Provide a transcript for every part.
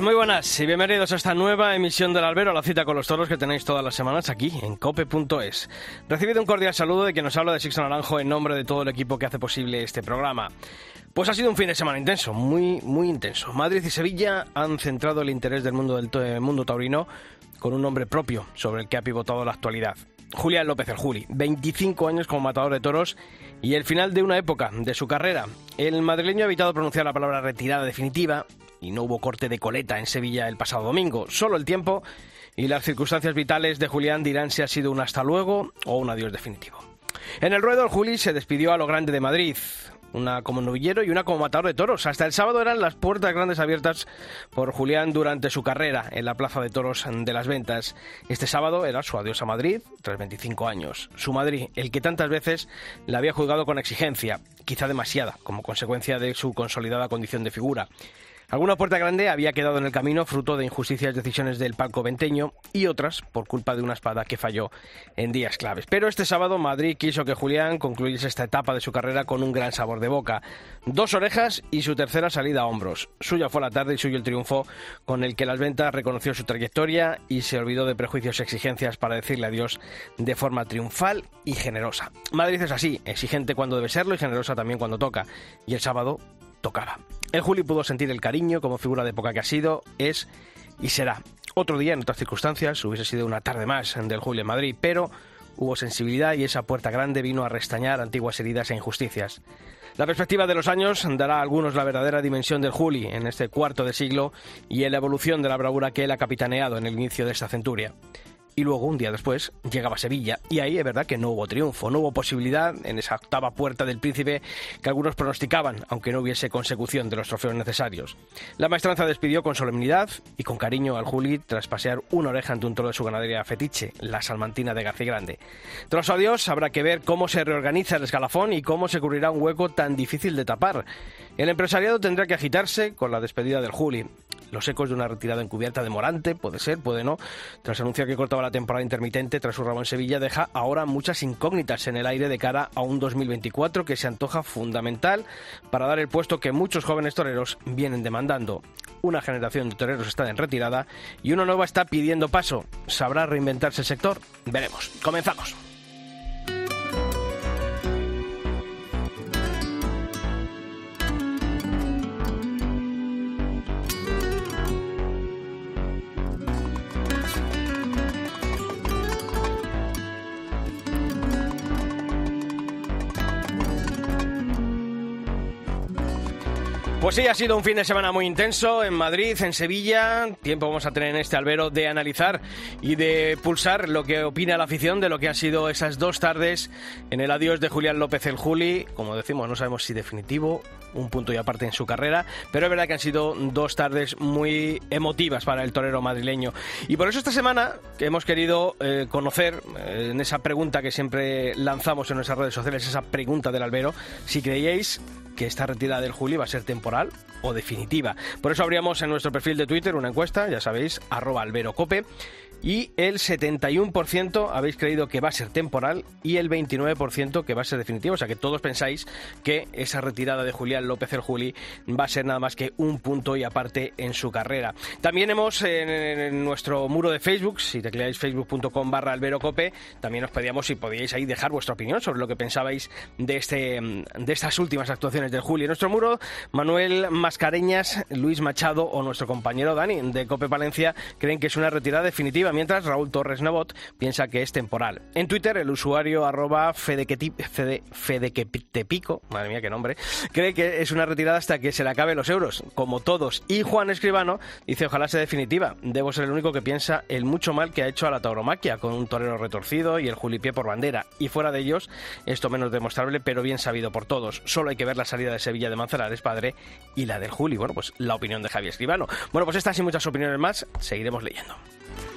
Muy buenas y bienvenidos a esta nueva emisión del Albero, la cita con los toros que tenéis todas las semanas aquí en cope.es. Recibido un cordial saludo de quien nos habla de Sixto Naranjo en nombre de todo el equipo que hace posible este programa. Pues ha sido un fin de semana intenso, muy, muy intenso. Madrid y Sevilla han centrado el interés del mundo, del mundo taurino con un nombre propio sobre el que ha pivotado la actualidad. Julián López el Juli, 25 años como matador de toros y el final de una época de su carrera. El madrileño ha evitado pronunciar la palabra retirada definitiva y no hubo corte de coleta en Sevilla el pasado domingo. Solo el tiempo y las circunstancias vitales de Julián dirán si ha sido un hasta luego o un adiós definitivo. En el ruedo, el Juli se despidió a lo grande de Madrid una como novillero y una como matador de toros. Hasta el sábado eran las puertas grandes abiertas por Julián durante su carrera en la Plaza de Toros de las Ventas. Este sábado era su adiós a Madrid, tras 25 años. Su Madrid, el que tantas veces le había juzgado con exigencia, quizá demasiada, como consecuencia de su consolidada condición de figura. Alguna puerta grande había quedado en el camino fruto de injusticias decisiones del palco venteño y otras por culpa de una espada que falló en días claves. Pero este sábado Madrid quiso que Julián concluyese esta etapa de su carrera con un gran sabor de boca. Dos orejas y su tercera salida a hombros. Suya fue la tarde y suyo el triunfo con el que las ventas reconoció su trayectoria y se olvidó de prejuicios y exigencias para decirle adiós de forma triunfal y generosa. Madrid es así, exigente cuando debe serlo y generosa también cuando toca. Y el sábado El Juli pudo sentir el cariño como figura de época que ha sido, es y será. Otro día, en otras circunstancias, hubiese sido una tarde más del Juli en Madrid, pero hubo sensibilidad y esa puerta grande vino a restañar antiguas heridas e injusticias. La perspectiva de los años dará a algunos la verdadera dimensión del Juli en este cuarto de siglo y en la evolución de la bravura que él ha capitaneado en el inicio de esta centuria y luego un día después llegaba a Sevilla y ahí es verdad que no hubo triunfo, no hubo posibilidad en esa octava puerta del príncipe que algunos pronosticaban, aunque no hubiese consecución de los trofeos necesarios. La maestranza despidió con solemnidad y con cariño al Juli tras pasear una oreja ante un toro de su ganadería fetiche, la salmantina de García Grande. Tras su adiós habrá que ver cómo se reorganiza el escalafón y cómo se cubrirá un hueco tan difícil de tapar. El empresariado tendrá que agitarse con la despedida del Juli. Los ecos de una retirada encubierta de Morante, puede ser, puede no. Tras anunciar que cortaba la temporada intermitente tras su rabo en Sevilla, deja ahora muchas incógnitas en el aire de cara a un 2024 que se antoja fundamental para dar el puesto que muchos jóvenes toreros vienen demandando. Una generación de toreros está en retirada y una nueva está pidiendo paso. ¿Sabrá reinventarse el sector? Veremos. Comenzamos. Pues sí, ha sido un fin de semana muy intenso en Madrid, en Sevilla. Tiempo vamos a tener en este albero de analizar y de pulsar lo que opina la afición de lo que han sido esas dos tardes en el adiós de Julián López el Juli. Como decimos, no sabemos si definitivo, un punto y aparte en su carrera, pero es verdad que han sido dos tardes muy emotivas para el torero madrileño. Y por eso esta semana hemos querido eh, conocer eh, en esa pregunta que siempre lanzamos en nuestras redes sociales, esa pregunta del albero, si creíais que esta retirada del Juli va a ser temporal o definitiva. Por eso abríamos en nuestro perfil de Twitter una encuesta, ya sabéis, arroba alberocope, y el 71% habéis creído que va a ser temporal y el 29% que va a ser definitivo. O sea que todos pensáis que esa retirada de Julián López el Juli va a ser nada más que un punto y aparte en su carrera. También hemos en, nuestro muro de Facebook, si tecleáis facebook.com barra alberocope, también os pedíamos si podíais ahí dejar vuestra opinión sobre lo que pensabais de, este, de estas últimas actuaciones del Juli. En nuestro muro, Manuel Mascareñas, Luis Machado o nuestro compañero Dani de Cope Palencia creen que es una retirada definitiva mientras Raúl Torres Nebot piensa que es temporal. En Twitter, el usuario arroba fedequetepico, madre mía qué nombre, cree que es una retirada hasta que se le acabe los euros, como todos. Y Juan Escribano dice ojalá sea definitiva. Debo ser el único que piensa el mucho mal que ha hecho a la tauromaquia, con un torero retorcido y el julipié por bandera. Y fuera de ellos, esto menos demostrable, pero bien sabido por todos. Solo hay que ver las salida de Sevilla de Manzanares, padre, y la del Juli. Bueno, pues la opinión de Javier Escribano. Bueno, pues estas y muchas opiniones más seguiremos leyendo.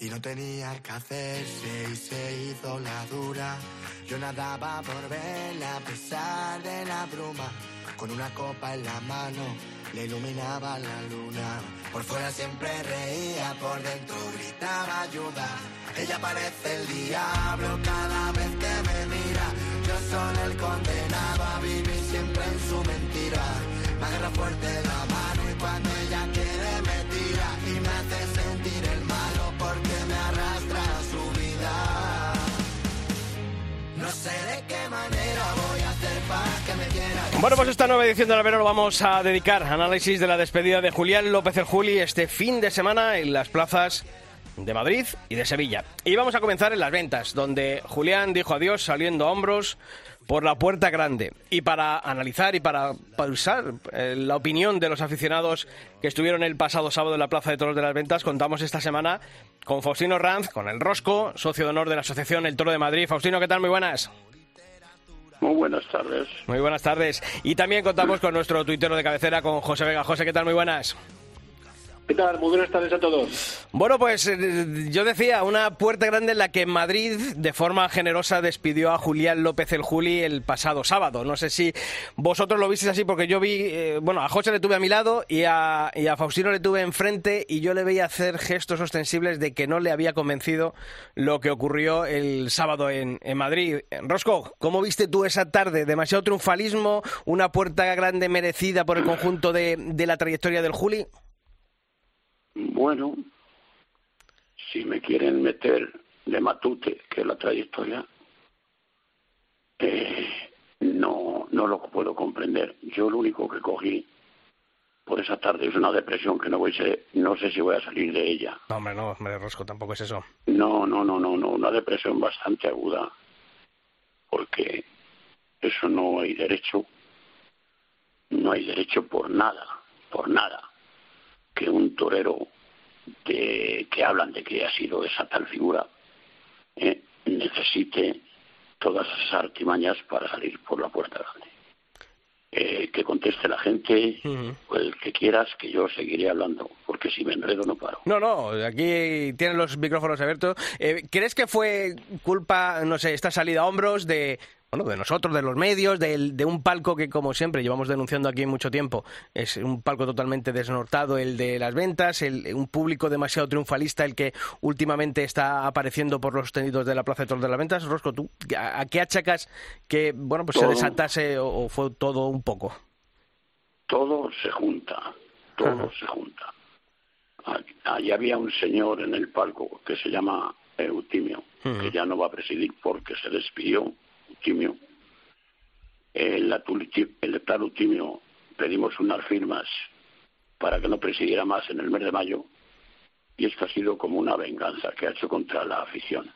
Y no tenía que hacerse y se hizo la dura. Yo nadaba por verla a pesar de la bruma. Con una copa en la mano le iluminaba la luna. Por fuera siempre reía, por dentro gritaba ayuda. Ella parece el diablo cada vez que me mira. Yo soy el condenado a vivir siempre en su mentira. Me agarra fuerte la mano y cuando ella quiere me tira y me hace sentir el No sé de qué manera voy a hacer para que me quiera. Bueno, pues esta nueva edición del albero lo vamos a dedicar a análisis de la despedida de Julián López el Juli este fin de semana en las plazas de Madrid y de Sevilla. Y vamos a comenzar en las ventas, donde Julián dijo adiós saliendo a hombros por la puerta grande. Y para analizar y para pausar eh, la opinión de los aficionados que estuvieron el pasado sábado en la Plaza de Toros de las Ventas, contamos esta semana con Faustino Ranz, con el Rosco, socio de honor de la Asociación El Toro de Madrid. Faustino, ¿qué tal? Muy buenas. Muy buenas tardes. Muy buenas tardes. Y también contamos con nuestro tuitero de cabecera, con José Vega. José, ¿qué tal? Muy buenas. ¿Qué tal? Muy buenas tardes a todos. Bueno, pues eh, yo decía, una puerta grande en la que Madrid, de forma generosa, despidió a Julián López el Juli el pasado sábado. No sé si vosotros lo visteis así, porque yo vi, eh, bueno, a José le tuve a mi lado y a, y a Faustino le tuve enfrente y yo le veía hacer gestos ostensibles de que no le había convencido lo que ocurrió el sábado en, en Madrid. Rosco, ¿cómo viste tú esa tarde? ¿Demasiado triunfalismo? ¿Una puerta grande merecida por el conjunto de, de la trayectoria del Juli? Bueno, si me quieren meter de matute, que es la trayectoria, eh, no, no lo puedo comprender. Yo lo único que cogí por esa tarde es una depresión que no voy a ser, no sé si voy a salir de ella. No, hombre, no, hombre, Rosco, tampoco es eso. No, no, no, no, no, una depresión bastante aguda, porque eso no hay derecho, no hay derecho por nada, por nada que un torero de, que hablan de que ha sido esa tal figura eh, necesite todas esas artimañas para salir por la puerta grande. Eh, que conteste la gente, o el que quieras, que yo seguiré hablando, porque si me enredo no paro. No, no, aquí tienen los micrófonos abiertos. Eh, ¿Crees que fue culpa, no sé, esta salida a hombros de bueno, de nosotros, de los medios, de, de, un palco que, como siempre, llevamos denunciando aquí mucho tiempo, es un palco totalmente desnortado, el de las ventas, el, un público demasiado triunfalista, el que últimamente está apareciendo por los tendidos de la Plaza de Toros de las Ventas. Rosco, ¿tú a, a qué achacas que, bueno, pues Todo. se desatase o, o, fue todo un poco? Todo se junta, todo Ajá. se junta. Allí había un señor en el palco que se llama Eutimio, uh -huh. que ya no va a presidir porque se despidió El, el pedimos unas firmas para que no presidiera más en el mes de mayo y esto ha sido como una venganza que ha hecho contra la afición.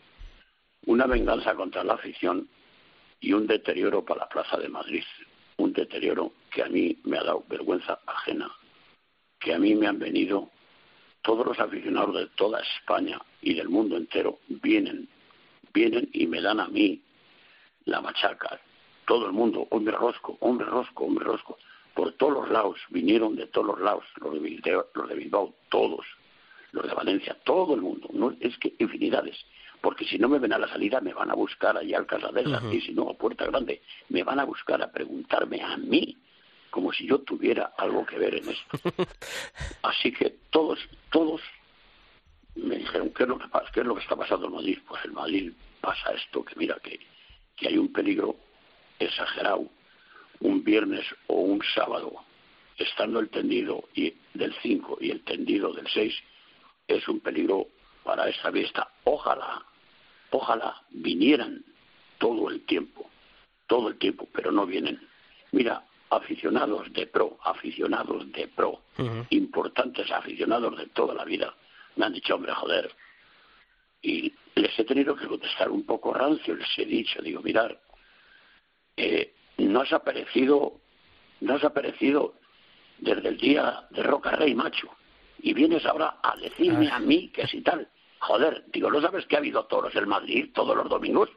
Una venganza contra la afición y un deterioro para la Plaza de Madrid. Un deterioro que a mí me ha dado vergüenza ajena. Que a mí me han venido todos los aficionados de toda España y del mundo entero vienen, vienen y me dan a mí la machaca. Todo el mundo, hombre rosco, hombre rosco, hombre rosco. Por todos los lados, vinieron de todos los lados, los de Bilbao, los de Bilbao todos, los de Valencia, todo el mundo. No, es que infinidades. Porque si no me ven a la salida, me van a buscar allá al Casadela. Uh -huh. Y si no, a Puerta Grande, me van a buscar a preguntarme a mí, como si yo tuviera algo que ver en esto. Así que todos, todos me dijeron, ¿qué es lo que pasa? ¿Qué es lo que está pasando en Madrid? Pues en Madrid pasa esto, que mira que que hay un peligro exagerado un viernes o un sábado, estando el tendido y del 5 y el tendido del 6, es un peligro para esta fiesta. Ojalá, ojalá vinieran todo el tiempo, todo el tiempo, pero no vienen. Mira, aficionados de pro, aficionados de pro, uh -huh. importantes aficionados de toda la vida, me han dicho, hombre, joder, y les he tenido que contestar un poco rancio, les he dicho, digo, mirar, eh, no has aparecido, no has aparecido desde el día de Roca Rey, macho. y vienes ahora a decirme a mí que si tal. Joder, digo, ¿no sabes que ha habido toros en Madrid todos los domingos?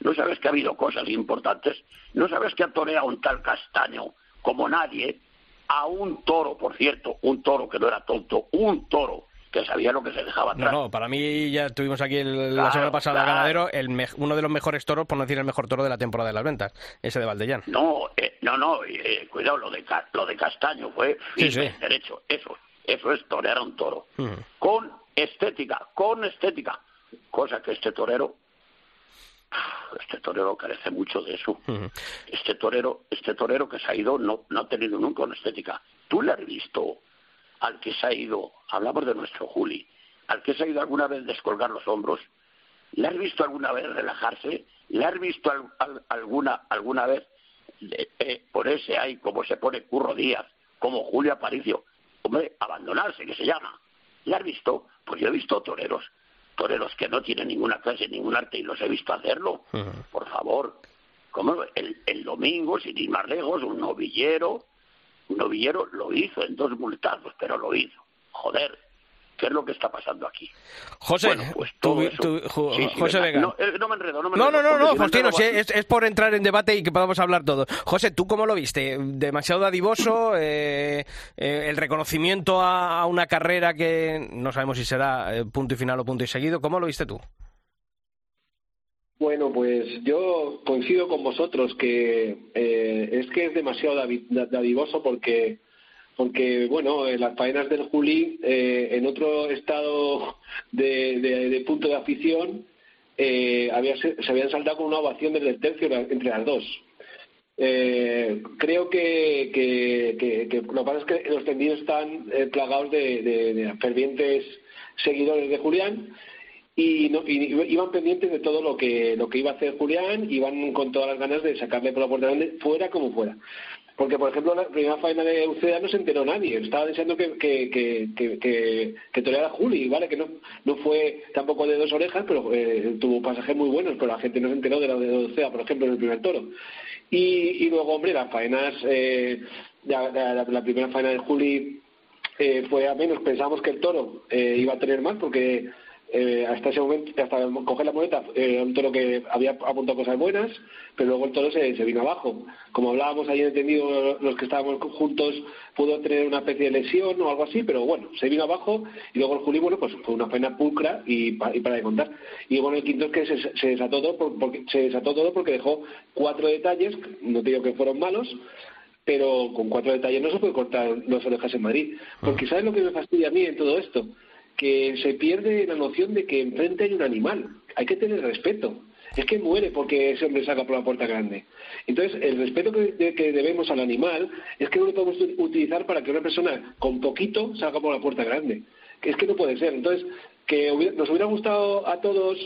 ¿No sabes que ha habido cosas importantes? ¿No sabes que ha toreado un tal Castaño como nadie a un toro, por cierto, un toro que no era tonto, un toro que sabía lo que se dejaba atrás. No, no, para mí ya tuvimos aquí la semana pasada ganadero, el uno de los mejores toros, por no decir el mejor toro de la temporada de las ventas, ese de Valdellán. No, eh, no, no, eh, cuidado, lo de, lo de Castaño fue sí, derecho, eso, eso es torear a un toro. Con estética, con estética, cosa que este torero este torero carece mucho de eso. Este torero, este torero que se ha ido no, no ha tenido nunca una estética. Tú le has visto al que se ha ido, hablamos de nuestro Juli, al que se ha ido alguna vez descolgar los hombros, ¿le has visto alguna vez relajarse? ¿Le has visto alguna, alguna vez eh, ponerse ahí como se pone Curro Díaz, como Julio Aparicio? Hombre, abandonarse, que se llama. ¿Le has visto? Pues yo he visto toreros, toreros que no tienen ninguna clase, ningún arte y los he visto hacerlo. Por favor, como el, el domingo, sin ir más lejos, un novillero, un novillero lo hizo en dos multados, pero lo hizo. Joder, ¿Qué es lo que está pasando aquí? José, pues José Vega. No, me enredo, no me No, no, no, no, Faustino, es, por entrar en debate y que podamos hablar todos. José, ¿tú cómo lo viste? ¿Demasiado dadivoso? Eh, eh, ¿El reconocimiento a, una carrera que no sabemos si será eh, punto y final o punto y seguido? ¿Cómo lo viste tú? Bueno, pues yo coincido con vosotros que eh, es que es demasiado dadivoso porque, porque bueno, en las faenas del Juli, eh, en otro estado de, punto de afición, eh, había, se, habían saltado con una ovación desde el tercio entre las dos. creo que, lo que pasa es que los tendidos están plagados de, de fervientes seguidores de Julián y, no, iban pendientes de todo lo que, lo que iba a hacer Julián, iban con todas las ganas de sacarle por la puerta grande, fuera como fuera. Porque, por ejemplo, la primera faena de Uceda no se enteró nadie. Estaba deseando que, que, que, que, que toreara Juli, ¿vale? Que no, no fue tampoco de dos orejas, pero eh, tuvo pasajes muy buenos, pero la gente no se enteró de la de Uceda, por ejemplo, en el primer toro. Y, y luego, hombre, las faenas, eh, la, la, primera faena de Juli eh, fue a menos. Pensamos que el toro eh, iba a tener más porque eh, hasta ese momento, hasta coger la moneta, era un toro que había apuntado cosas buenas, pero luego el toro se, vino abajo. Como hablábamos ahí entendido los que estábamos juntos, pudo tener una especie de lesión o algo así, pero bueno, se vino abajo y luego el Juli, bueno, pues fue una pena pulcra y, para de contar. Y bueno, el quinto es que se, desató todo porque, se desató todo porque dejó cuatro detalles, no te digo que fueron malos, pero con cuatro detalles no se puede cortar los orejas en Madrid. Porque ¿sabes lo que me fastidia a mí en todo esto? Que se pierde la noción de que enfrente hay un animal. Hay que tener respeto. Es que muere porque ese hombre saca por la puerta grande. Entonces, el respeto que, debemos al animal es que no lo podemos utilizar para que una persona con poquito salga por la puerta grande. Que es que no puede ser. Entonces, que nos hubiera gustado a todos,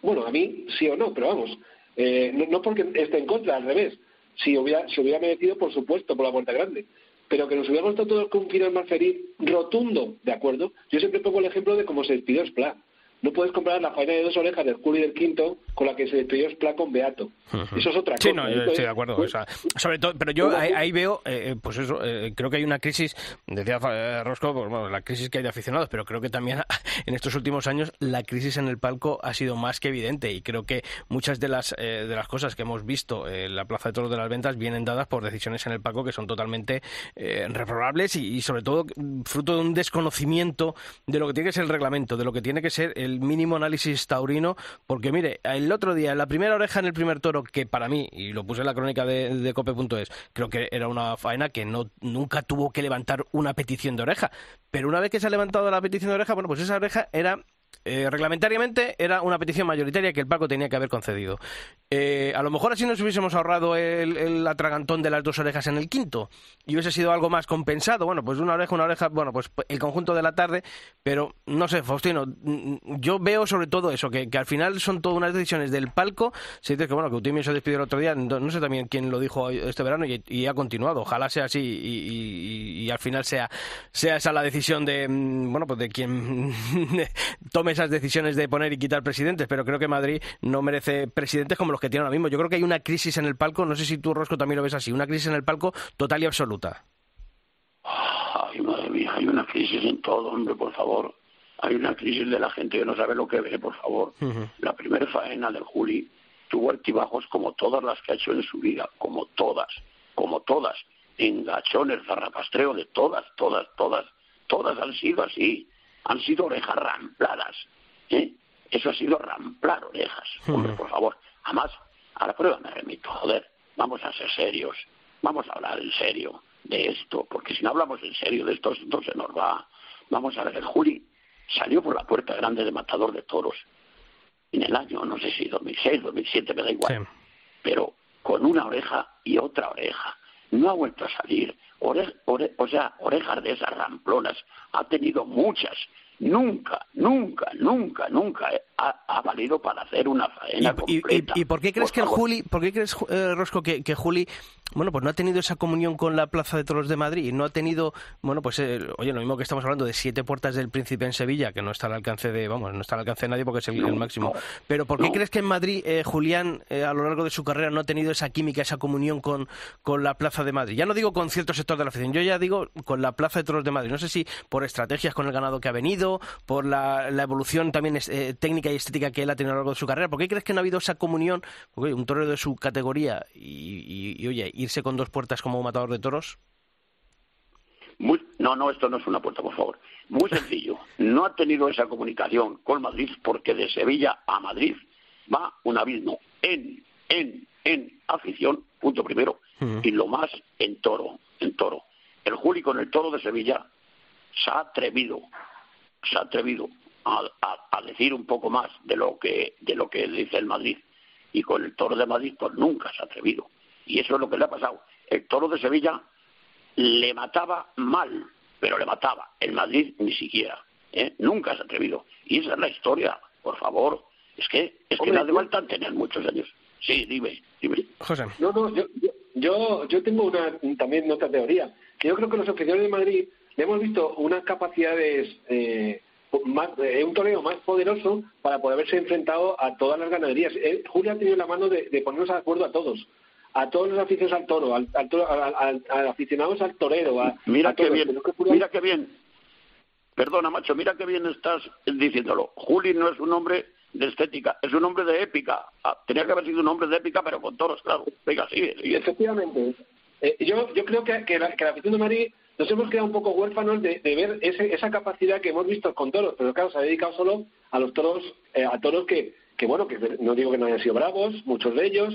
bueno, a mí sí o no, pero vamos, eh, no, porque esté en contra, al revés. Si hubiera, si hubiera merecido, por supuesto, por la puerta grande pero que nos hubiera gustado todos con un final más feliz, rotundo, ¿de acuerdo? Yo siempre pongo el ejemplo de cómo se despidió Splat. No puedes comparar la faena de dos orejas del Juli del quinto con la que se despidió Splat con Beato. Eso es otra cosa. Sí, no, yo estoy de acuerdo. Pues, sobre todo, pero yo ahí, veo, eh, eh, pues eso, eh, creo que hay una crisis, decía Rosco, pues, bueno, la crisis que hay de aficionados, pero creo que también en estos últimos años la crisis en el palco ha sido más que evidente y creo que muchas de las, de las cosas que hemos visto en la Plaza de Toros de las Ventas vienen dadas por decisiones en el palco que son totalmente reprobables y, y sobre todo fruto de un desconocimiento de lo que tiene que ser el reglamento, de lo que tiene que ser el mínimo análisis taurino, porque mire, el otro día, la primera oreja en el primer toro, que para mí, y lo puse en la crónica de, de cope.es, creo que era una faena que no, nunca tuvo que levantar una petición de oreja, pero una vez que se ha levantado la petición de oreja, bueno, pues esa oreja era eh, reglamentariamente era una petición mayoritaria que el Paco tenía que haber concedido. Eh, a lo mejor así nos hubiésemos ahorrado el, atragantón de las dos orejas en el quinto y hubiese sido algo más compensado. Bueno, pues una oreja, una oreja, bueno, pues el conjunto de la tarde, pero no sé, Faustino, mm, yo veo sobre todo eso, que, al final son todas unas decisiones del palco. Se dice que, bueno, que Utimio se despidió el otro día, no, sé también quién lo dijo este verano y, ha continuado. Ojalá sea así y, al final sea, sea esa la decisión de, mm, bueno, pues de quien tome esas decisiones de poner y quitar presidentes, pero creo que Madrid no merece presidentes como los que tiene ahora mismo. Yo creo que hay una crisis en el palco, no sé si tú, Rosco, también lo ves así, una crisis en el palco total y absoluta. Ay, madre mía, hay una crisis en todo, hombre, por favor. Hay una crisis de la gente que no sabe lo que ve, por favor. La primera faena del Juli tuvo altibajos como todas las que ha hecho en su vida, como todas, como todas. Engachones, zarrapastreo de todas, todas, todas, todas han sido así. Han sido orejas rampladas. ¿eh? Eso ha sido ramplar orejas. Hombre, por favor. Además, a la prueba me remito, joder. Vamos a ser serios. Vamos a hablar en serio de esto, porque si no hablamos en serio de esto, entonces se nos va. Vamos a ver, el Juli salió por la puerta grande de Matador de Toros en el año, no sé si 2006, 2007, me da igual, pero con una oreja y otra oreja. No ha vuelto a salir. o sea, orejas de esas ramplonas. Ha tenido muchas. Nunca, nunca, nunca, nunca ha, valido para hacer una faena ¿Y, completa. Y, por qué crees que el Juli, por qué crees, eh, Rosco, que, que, Juli, bueno, pues no ha tenido esa comunión con la Plaza de Toros de Madrid? No ha tenido, bueno, pues, eh, oye, lo mismo que estamos hablando de siete puertas del Príncipe en Sevilla, que no está al alcance de, vamos, no está al alcance de nadie porque es el, máximo. Pero ¿por qué crees que en Madrid eh, Julián, a lo largo de su carrera, no ha tenido esa química, esa comunión con, con la Plaza de Madrid? Ya no digo con cierto sector de la afición, yo ya digo con la Plaza de Toros de Madrid. No sé si por estrategias con el ganado que ha venido, por la la, evolución también eh, técnica y estética que él ha tenido a lo largo de su carrera. ¿Por qué crees que no ha habido esa comunión? Porque un torero de su categoría y, oye, irse con dos puertas como un matador de toros. no, no, esto no es una puerta, por favor. Muy sencillo. No ha tenido esa comunicación con Madrid porque de Sevilla a Madrid va un abismo en, en, en afición, punto primero, y lo más en toro, en toro. El Juli con el toro de Sevilla se ha atrevido se ha atrevido a, decir un poco más de lo que de lo que dice el Madrid. Y con el toro de Madrid pues nunca se ha atrevido. Y eso es lo que le ha pasado. El toro de Sevilla le mataba mal pero le mataba. El Madrid ni siquiera ¿eh? nunca se ha atrevido. Y esa es la historia por favor. Es que es que la de falta tener muchos años. Sí dime dime. José. No no yo yo yo tengo una también otra teoría. Que yo creo que los oficiales de Madrid le hemos visto unas capacidades, eh, más, eh, un toreo más poderoso para poder haberse enfrentado a todas las ganaderías. Eh, Julio ha tenido la mano de, ponernos de acuerdo a todos, a todos los aficionados al toro, al, al, aficionados al torero. mira qué bien, mira qué bien. Perdona, macho, mira qué bien estás diciéndolo. Juli no es un hombre de estética, es un hombre de épica. Ah, tenía que haber sido un hombre de épica, pero con toros, claro. Venga, sigue, sigue. Efectivamente. Eh, yo, yo creo que, que, la, que la afición de Madrid nos hemos quedado un poco huérfanos de, ver esa capacidad que hemos visto con toros, pero claro, se ha dedicado solo a los toros, eh, a toros que, que, bueno, que no digo que no hayan sido bravos, muchos de ellos,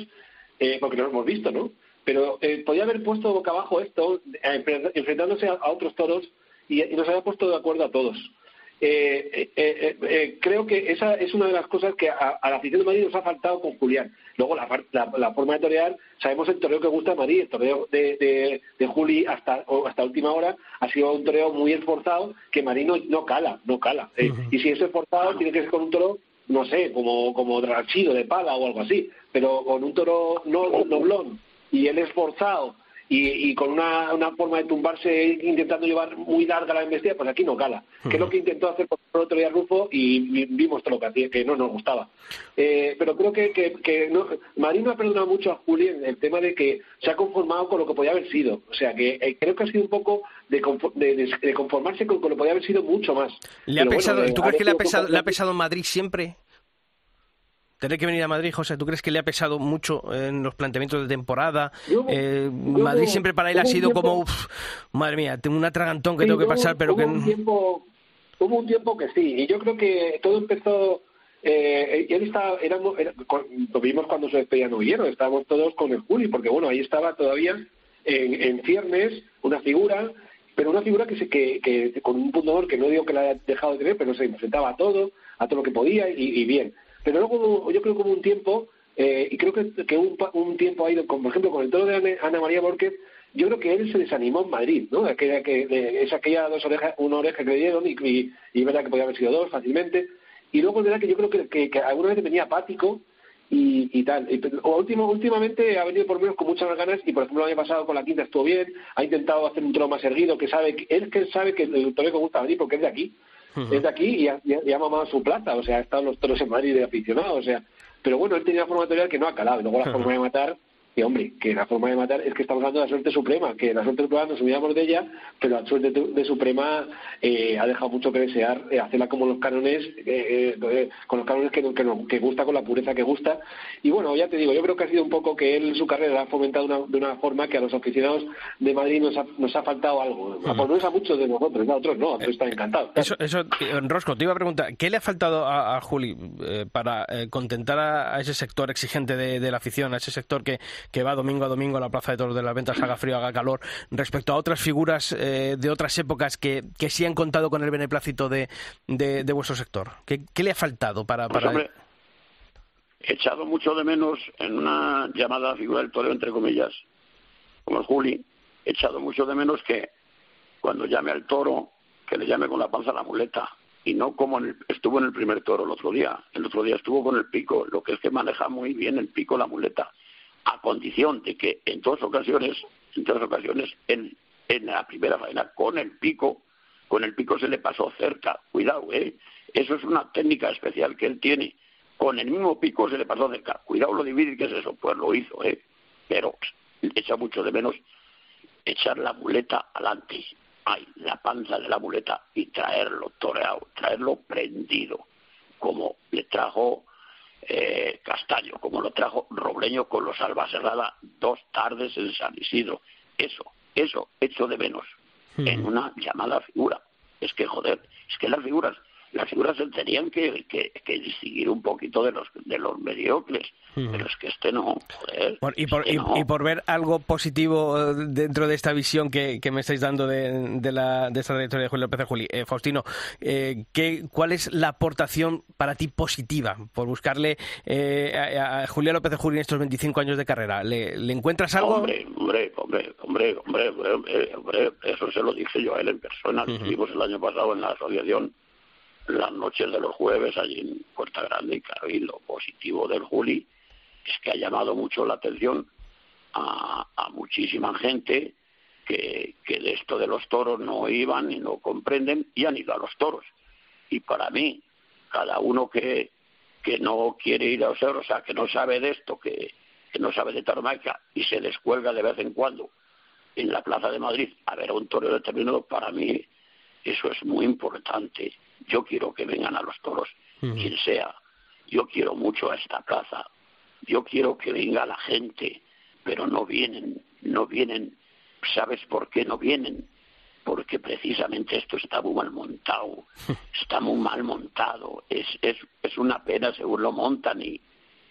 eh, porque no los hemos visto, ¿no? Pero eh, podía haber puesto boca abajo esto, enfrentándose a, otros toros, y, y, nos había puesto de acuerdo a todos. Eh, eh, eh, creo que esa es una de las cosas que a, la afición de Madrid nos ha faltado con Julián. Luego, la, forma de torear, sabemos el toreo que gusta a Madrid, el toreo de, de, Juli hasta, hasta última hora ha sido un toreo muy esforzado que Madrid no, cala, no cala. Y si es esforzado, tiene que ser con un toro, no sé, como, como de pala o algo así, pero con un toro no noblón y él esforzado y, con una, una, forma de tumbarse intentando llevar muy larga la embestida, pues aquí no cala. Que es lo que intentó hacer por otro día Rufo y vimos todo lo que hacía, que no nos gustaba. Eh, pero creo que, que, que no, Marino ha perdonado mucho a Juli en el tema de que se ha conformado con lo que podía haber sido. O sea, que eh, creo que ha sido un poco de, de, conformarse con, lo que podía haber sido mucho más. ¿Le ha pesado, ¿Tú crees que le ha pesado, le ha pesado Madrid siempre? Tener que venir a Madrid, José, ¿tú crees que le ha pesado mucho en los planteamientos de temporada? Eh, Madrid siempre para él ha sido como, madre mía, tengo un atragantón que tengo que pasar, pero hubo que... Un tiempo, hubo un tiempo que sí, y yo creo que todo empezó... Eh, él estaba, éramos, lo vimos cuando se despedía Novillero, estábamos todos con el Juli, porque bueno, ahí estaba todavía en, en ciernes una figura pero una figura que, se, que, que con un punto de que no digo que la haya dejado de tener, pero se enfrentaba a todo, a todo lo que podía y bien. Pero luego yo creo que hubo un tiempo, eh, y creo que, que un, un, tiempo ha ido, por ejemplo, con el toro de Ana, María Borges, yo creo que él se desanimó en Madrid, ¿no? Aquella, que, es aquella dos orejas, una oreja que le dieron y, y, y verdad que podía haber sido dos fácilmente. Y luego verdad que yo creo que, que, alguna vez venía apático y, y tal. o último, últimamente ha venido por menos con muchas ganas y por ejemplo el año pasado con la quinta estuvo bien, ha intentado hacer un toro más erguido, que sabe, él que sabe que el toro que gusta venir porque es de aquí es de aquí y ha, y ha, mamado su plaza, o sea, ha estado los toros en Madrid de aficionado, o sea, pero bueno, él tenía una forma de torear que no ha calado, y luego la forma de matar, que hombre, que la forma de matar es que estamos hablando de la suerte suprema, que la suerte suprema nos olvidamos de ella, pero la suerte de suprema eh, ha dejado mucho que desear, eh, hacerla como los cánones, eh, con los cánones que, que, gusta, con la pureza que gusta. Y bueno, ya te digo, yo creo que ha sido un poco que él su carrera la ha fomentado de una forma que a los aficionados de Madrid nos ha, nos ha faltado algo. A por a muchos de nosotros, a otros no, a otros están encantados. Eso, eso Rosco, te iba a preguntar, ¿qué le ha faltado a, Juli para contentar a, ese sector exigente de, de la afición, a ese sector que que va domingo a domingo a la Plaza de Toros de las Ventas, haga frío, haga calor, respecto a otras figuras eh, de otras épocas que, que sí han contado con el beneplácito de, de, vuestro sector? ¿Qué, le ha faltado para...? Pues, para... he echado mucho de menos en una llamada figura del toreo, entre comillas, como el Juli, he echado mucho de menos que cuando llame al toro, que le llame con la panza a la muleta, y no como estuvo en el primer toro el otro día. El otro día estuvo con el pico, lo que es que maneja muy bien el pico la muleta a condición de que en dos ocasiones, en dos ocasiones, en, en la primera faena, con el pico, con el pico se le pasó cerca. Cuidado, ¿eh? Eso es una técnica especial que él tiene. Con el mismo pico se le pasó cerca. Cuidado lo difícil que es eso. Pues lo hizo, ¿eh? Pero echa mucho de menos echar la muleta adelante. Ay, la panza de la muleta y traerlo toreado, traerlo prendido, como le trajo eh, Castaño, como lo trajo Robleño con los Albacerrada dos tardes en San Isidro. Eso, eso, hecho de menos en una llamada figura. Es que, joder, es que las figuras las figuras se tenían que, que, distinguir un poquito de los de los mediocres pero es que este no joder, y, por, y, por ver algo positivo eh, dentro de esta visión que, me estáis dando de, de, la, de esta trayectoria de Julio López de Juli eh, Faustino eh, ¿qué, ¿cuál es la aportación para ti positiva por buscarle a, a, Julio López de Juli en estos 25 años de carrera? ¿le, le encuentras algo? Hombre, hombre, hombre, hombre, hombre, hombre, eso se lo dije yo a él en persona, lo vimos el año pasado en la asociación las noches de los jueves allí en Puerta Grande y claro, lo positivo del Juli es que ha llamado mucho la atención a, muchísima gente que, que de esto de los toros no iban y no comprenden y han ido a los toros. Y para mí, cada uno que, que no quiere ir a los toros, o sea, que no sabe de esto, que, que no sabe de Tarmaca y se descuelga de vez en cuando en la Plaza de Madrid a ver a un torero determinado, para mí eso es muy importante. Yo quiero que vengan a los toros, quien sea. Yo quiero mucho a esta plaza. Yo quiero que venga la gente, pero no vienen, no vienen. ¿Sabes por qué no vienen? Porque precisamente esto está muy mal montado, está muy mal montado. Es, es, es una pena según lo montan y,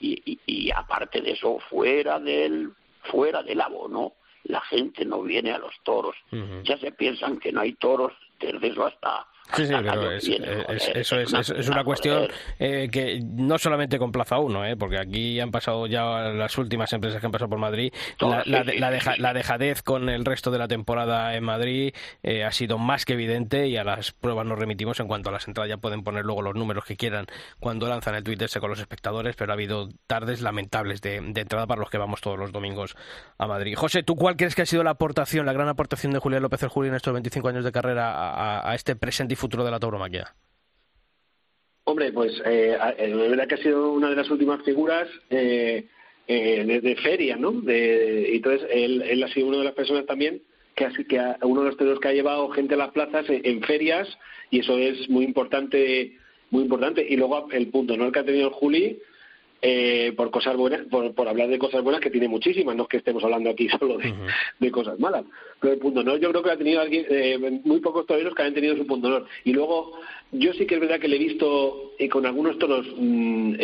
y, y, aparte de eso, fuera del, fuera del abono, la gente no viene a los toros. Ya se piensan que no hay toros desde eso hasta Sí, sí, pero es, eso es, es, una cuestión eh, que no solamente con Plaza 1, eh, porque aquí han pasado ya las últimas empresas que han pasado por Madrid. La, la, dejadez con el resto de la temporada en Madrid eh, ha sido más que evidente y a las pruebas nos remitimos en cuanto a las entradas. Ya pueden poner luego los números que quieran cuando lanzan el Twitter con los espectadores, pero ha habido tardes lamentables de, entrada para los que vamos todos los domingos a Madrid. José, ¿tú cuál crees que ha sido la aportación, la gran aportación de Julián López el Julio en estos 25 años de carrera a, a este presente futuro de la tauromaquia? Hombre, pues eh, eh verdad que ha sido una de las últimas figuras eh, eh de, feria, ¿no? De, entonces, él, él, ha sido una de las personas también que, que uno de los que ha llevado gente a las plazas en, ferias y eso es muy importante, muy importante. Y luego el punto, ¿no? El que ha tenido Juli, eh, por cosas buenas, por, hablar de cosas buenas que tiene muchísimas, no es que estemos hablando aquí solo de, cosas malas. Pero el punto honor, yo creo que ha tenido alguien, eh, muy pocos toreros que han tenido su punto honor. Y luego, yo sí que es verdad que le he visto eh, con algunos toros mm,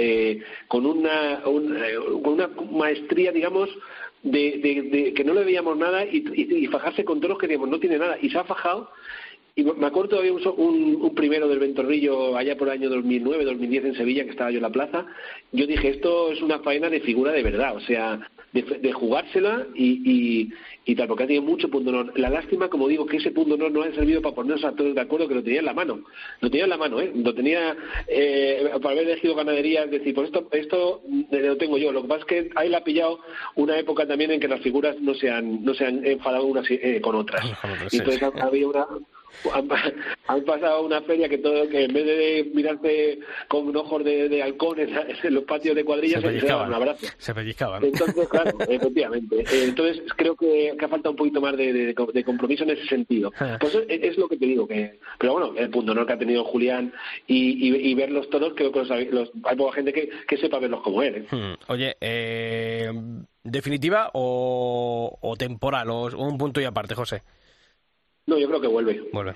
con una, con una maestría, digamos, de, que no le veíamos nada y, y, fajarse con toros que digamos no tiene nada. Y se ha fajado y me acuerdo todavía un, un, primero del Ventorrillo allá por el año 2009, 2010 en Sevilla, que estaba yo en la plaza. Yo dije, esto es una faena de figura de verdad, o sea, de, jugársela y, y, tal, porque ha tenido mucho punto honor. La lástima, como digo, que ese punto honor no ha servido para ponernos a todos de acuerdo que lo tenía en la mano. Lo tenía en la mano, ¿eh? Lo tenía eh, para haber elegido ganadería, es decir, pues esto, esto lo tengo yo. Lo que pasa es que ahí la ha pillado una época también en que las figuras no se han, no se han enfadado unas eh, con otras. Entonces había una han, pasado una feria que todo que en vez de mirarte con ojos de, de halcones en los patios de cuadrillas se, daban un abrazo. Se pellizcaban. Entonces, claro, efectivamente. Entonces creo que, que ha faltado un poquito más de, de, compromiso en ese sentido. Ah. Pues es, lo que te digo. que Pero bueno, el punto no que ha tenido Julián y, y, ver los toros, creo que los, hay poca gente que, que sepa verlos como él. ¿eh? Hmm. Oye, eh, ¿definitiva o, o temporal? O un punto y aparte, José? No, yo creo que vuelve. Vuelve.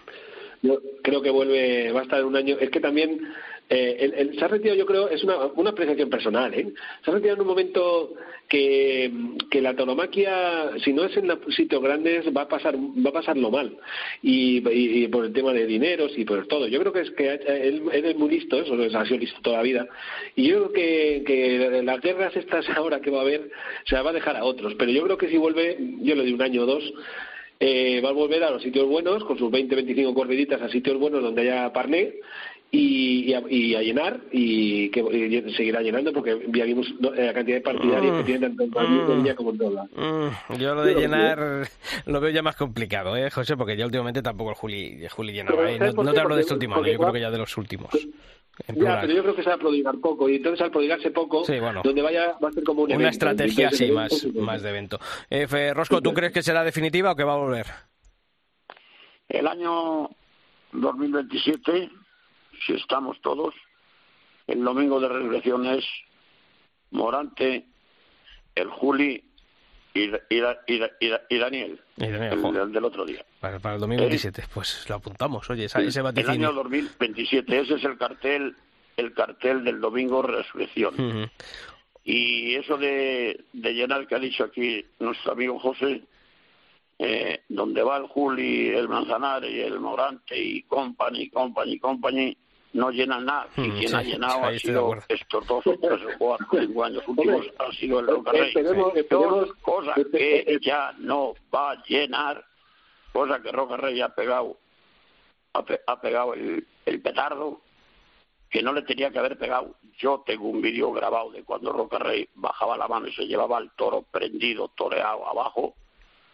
Yo creo que vuelve, va a estar un año. Es que también eh, el, se ha retirado, yo creo, es una, una apreciación personal. ¿eh? Se ha retirado en un momento que, que la tauromaquia, si no es en sitios grandes, va a pasar va a pasarlo mal. Y, por el tema de dineros y por todo. Yo creo que es que él, es muy listo, eso ha sido listo toda la vida. Y yo creo que, que las guerras estas ahora que va a haber, se va a dejar a otros. Pero yo creo que si vuelve, yo le doy un año o dos eh, va a volver a los sitios buenos con sus 20-25 corriditas a sitios buenos donde haya parné y, a, llenar y que seguirá llenando porque ya vimos la cantidad de partidarios que mm. tienen tanto en Madrid como en todos mm. Yo lo de llenar lo veo ya más complicado, ¿eh, José? Porque ya últimamente tampoco el Juli, Juli llenaba. ¿eh? No, te hablo de este último año, yo creo que ya de los últimos. Ya, pero yo creo que se va a prodigar poco y entonces al prodigarse poco, donde vaya va a ser como un Una estrategia así más, más de evento. Eh, Rosco, ¿tú crees que será definitiva o que va a volver? El año 2027, si estamos todos, el domingo de resurrección es Morante, el Juli y, y, Daniel, el, del otro día. Para, el 2027, pues lo apuntamos, oye, ese, ese El año 2027, ese es el cartel, el cartel del domingo resurrección. Y eso de, de llenar que ha dicho aquí nuestro amigo José, eh, donde va el Juli, el Manzanares y el Morante y company, company, company, no llenan nada. Y quien ha llenado ha sido estos dos o tres o cuatro cinco años últimos, ha sido el Rocarrey. cosa que ya no va a llenar, cosa que Rocarrey ha pegado, ha, pegado el, el petardo que no le tenía que haber pegado. Yo tengo un vídeo grabado de cuando Rocarrey bajaba la mano y se llevaba al toro prendido, toreado abajo,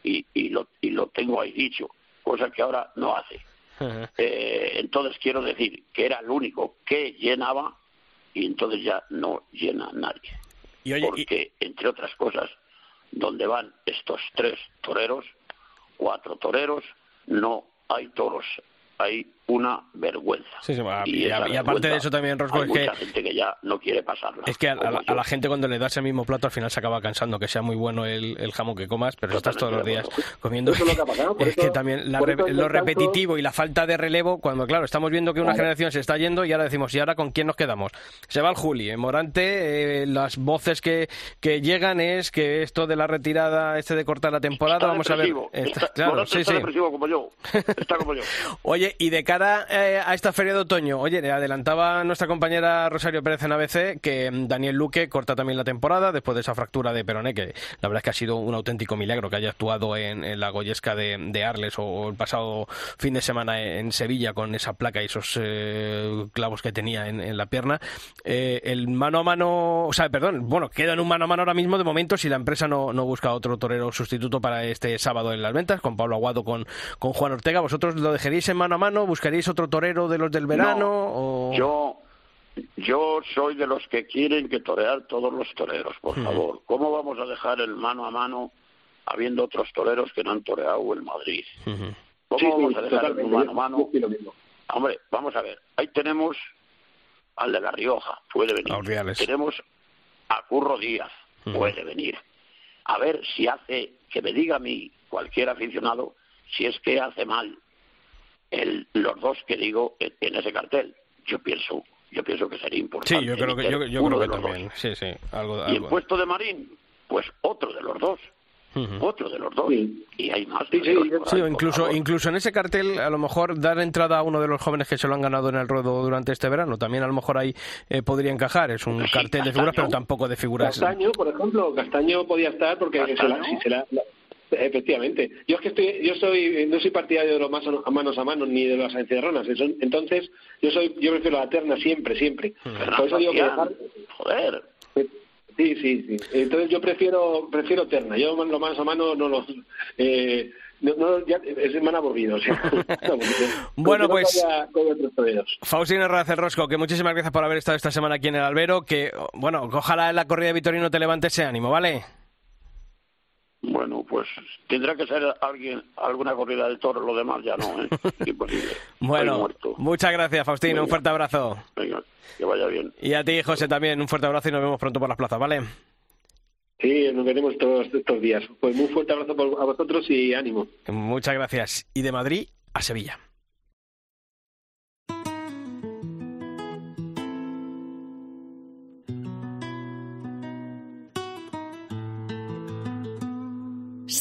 y, y, lo, y lo tengo ahí dicho, cosa que ahora no hace. Eh, entonces quiero decir que era el único que llenaba y entonces ya no llena nadie. Porque, entre otras cosas, donde van estos tres toreros, cuatro toreros, no hay toros. Hay una vergüenza. y, aparte de eso también, Rosco, es que... Hay gente que ya no quiere pasarla. Es que a, la, gente cuando le das el mismo plato al final se acaba cansando, que sea muy bueno el, jamón que comas, pero estás todos los días comiendo... es que también lo repetitivo y la falta de relevo, cuando claro, estamos viendo que una generación se está yendo y ahora decimos, ¿y ahora con quién nos quedamos? Se va el Juli, en Morante, eh, las voces que, que llegan es que esto de la retirada, este de cortar la temporada, vamos a ver... Está, claro, sí, sí. como yo. Está como yo. Oye, y de cara eh, a esta feria de otoño, oye, le adelantaba nuestra compañera Rosario Pérez en ABC que mm, Daniel Luque corta también la temporada después de esa fractura de Peroné, que la verdad es que ha sido un auténtico milagro que haya actuado en, la Goyesca de, Arles o, el pasado fin de semana en Sevilla con esa placa y esos eh, clavos que tenía en, la pierna. Eh, el mano a mano, o sea, perdón, bueno, queda en un mano a mano ahora mismo de momento si la empresa no, no busca otro torero sustituto para este sábado en las ventas, con Pablo Aguado, con, con Juan Ortega. ¿Vosotros lo dejaríais en mano a mano? ¿Buscaríais otro torero de los del verano? Yo, yo soy de los que quieren que torear todos los toreros, por favor. ¿Cómo vamos a dejar el mano a mano habiendo otros toreros que no han toreado el Madrid? ¿Cómo vamos a dejar el mano a mano? Hombre, vamos a ver. Ahí tenemos al de La Rioja, puede venir. Tenemos a Curro Díaz, puede venir. A ver si hace, que me diga a mí cualquier aficionado, si es que hace mal el, los dos que digo en ese cartel. Yo pienso yo pienso que sería importante. Sí, yo creo que, yo, yo creo que también. Sí, sí, algo, Y el puesto de Marín, pues otro de los dos. Otro de los dos. Y hay más. Sí, sí, incluso, incluso en ese cartel, a lo mejor dar entrada a uno de los jóvenes que se lo han ganado en el ruedo durante este verano, también a lo mejor ahí eh, podría encajar. Es un cartel de figuras, pero tampoco de figuras. Castaño, por ejemplo, Castaño podía estar porque si se la, Efectivamente. Yo es que estoy, yo soy, no soy partidario de los más a manos a manos ni de las encerronas. Entonces, yo soy, yo prefiero la terna siempre, siempre. Por eso digo que Joder. Sí, sí, sí. Entonces yo prefiero, prefiero terna. Yo lo más a mano no lo, eh, no, ya, es semana aburrido. bueno, pues. Faustino Racer Rosco, que muchísimas gracias por haber estado esta semana aquí en el Albero. Que, bueno, ojalá en la corrida de Vitorino te levante ese ánimo, ¿vale? Bueno, pues tendrá que ser alguien, alguna corrida de toro, lo demás ya no, ¿eh? Imposible. bueno, muchas gracias, Faustino. Un fuerte abrazo. Venga, que vaya bien. Y a ti, José, también un fuerte abrazo y nos vemos pronto por las plazas, ¿vale? Sí, nos veremos todos estos días. Pues muy fuerte abrazo a vosotros y ánimo. Muchas gracias. Y de Madrid a Sevilla.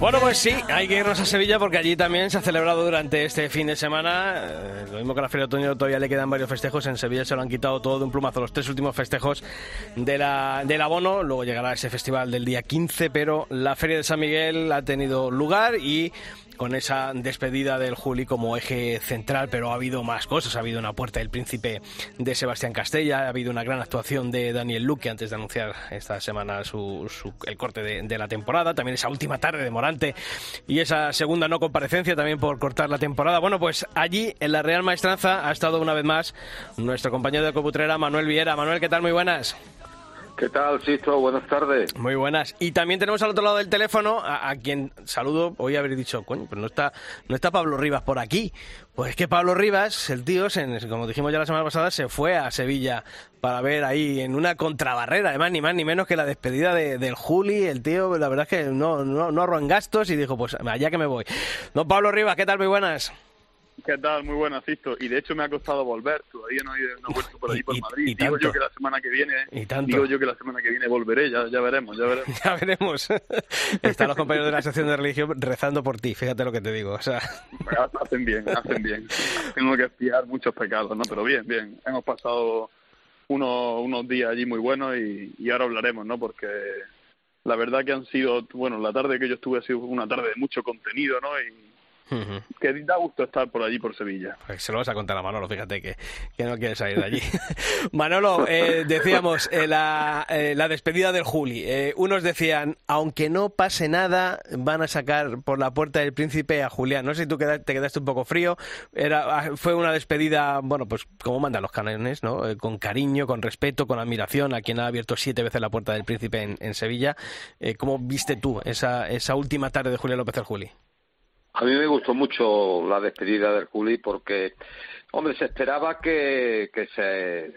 bueno, pues sí, hay que irnos a Sevilla porque allí también se ha celebrado durante este fin de semana. Eh, lo mismo que la Feria de Otoño todavía le quedan varios festejos. En Sevilla se lo han quitado todo de un plumazo los tres últimos festejos de la, del abono. Luego llegará ese festival del día 15, pero la Feria de San Miguel ha tenido lugar y con esa despedida del Juli como eje central, pero ha habido más cosas. Ha habido una puerta del príncipe de Sebastián Castella, ha habido una gran actuación de Daniel Luque antes de anunciar esta semana su, el corte de, la temporada. También esa última tarde de Morante y esa segunda no comparecencia también por cortar la temporada. Bueno, pues allí en la Real Maestranza ha estado una vez más nuestro compañero de coputrera Manuel Viera. Manuel, ¿qué tal? Muy buenas. ¿Qué tal, Sisto? Buenas tardes. Muy buenas. Y también tenemos al otro lado del teléfono a, quien saludo. Hoy haber dicho, coño, pues no está, no está Pablo Rivas por aquí. Pues es que Pablo Rivas, el tío, como dijimos ya la semana pasada, se fue a Sevilla para ver ahí en una contrabarrera, además ni más ni menos que la despedida de, del Juli. El tío, la verdad es que no, no, no ahorró gastos y dijo, pues allá que me voy. Don Pablo Rivas, ¿qué tal? Muy buenas. ¿Qué tal? Muy buenas, Sisto. Y de hecho me ha costado volver. Todavía no he, no vuelto por allí por Madrid. digo yo que la semana que viene. Digo yo que la semana que viene volveré. Ya, ya veremos, ya veremos. ya veremos. Están los compañeros de la sección de religión rezando por ti. Fíjate lo que te digo. O sea. hacen bien, hacen bien. Tengo que espiar muchos pecados, ¿no? Pero bien, bien. Hemos pasado unos, unos días allí muy buenos y, y ahora hablaremos, ¿no? Porque la verdad que han sido, bueno, la tarde que yo estuve ha sido una tarde de mucho contenido, ¿no? Y, que da gusto estar por allí, por Sevilla. Pues se lo vas a contar a Manolo, fíjate que, que no quiere salir de allí. Manolo, eh, decíamos, eh, la, eh, la, despedida del Juli. unos decían, aunque no pase nada, van a sacar por la puerta del príncipe a Julián. No sé si tú te quedaste un poco frío. Era, ah, fue una despedida, bueno, pues como mandan los canones, ¿no? con cariño, con respeto, con admiración a quien ha abierto siete veces la puerta del príncipe en, en Sevilla. ¿Cómo viste tú esa, esa última tarde de Julián López el Juli? A mí me gustó mucho la despedida del Juli porque, hombre, se esperaba que, que se,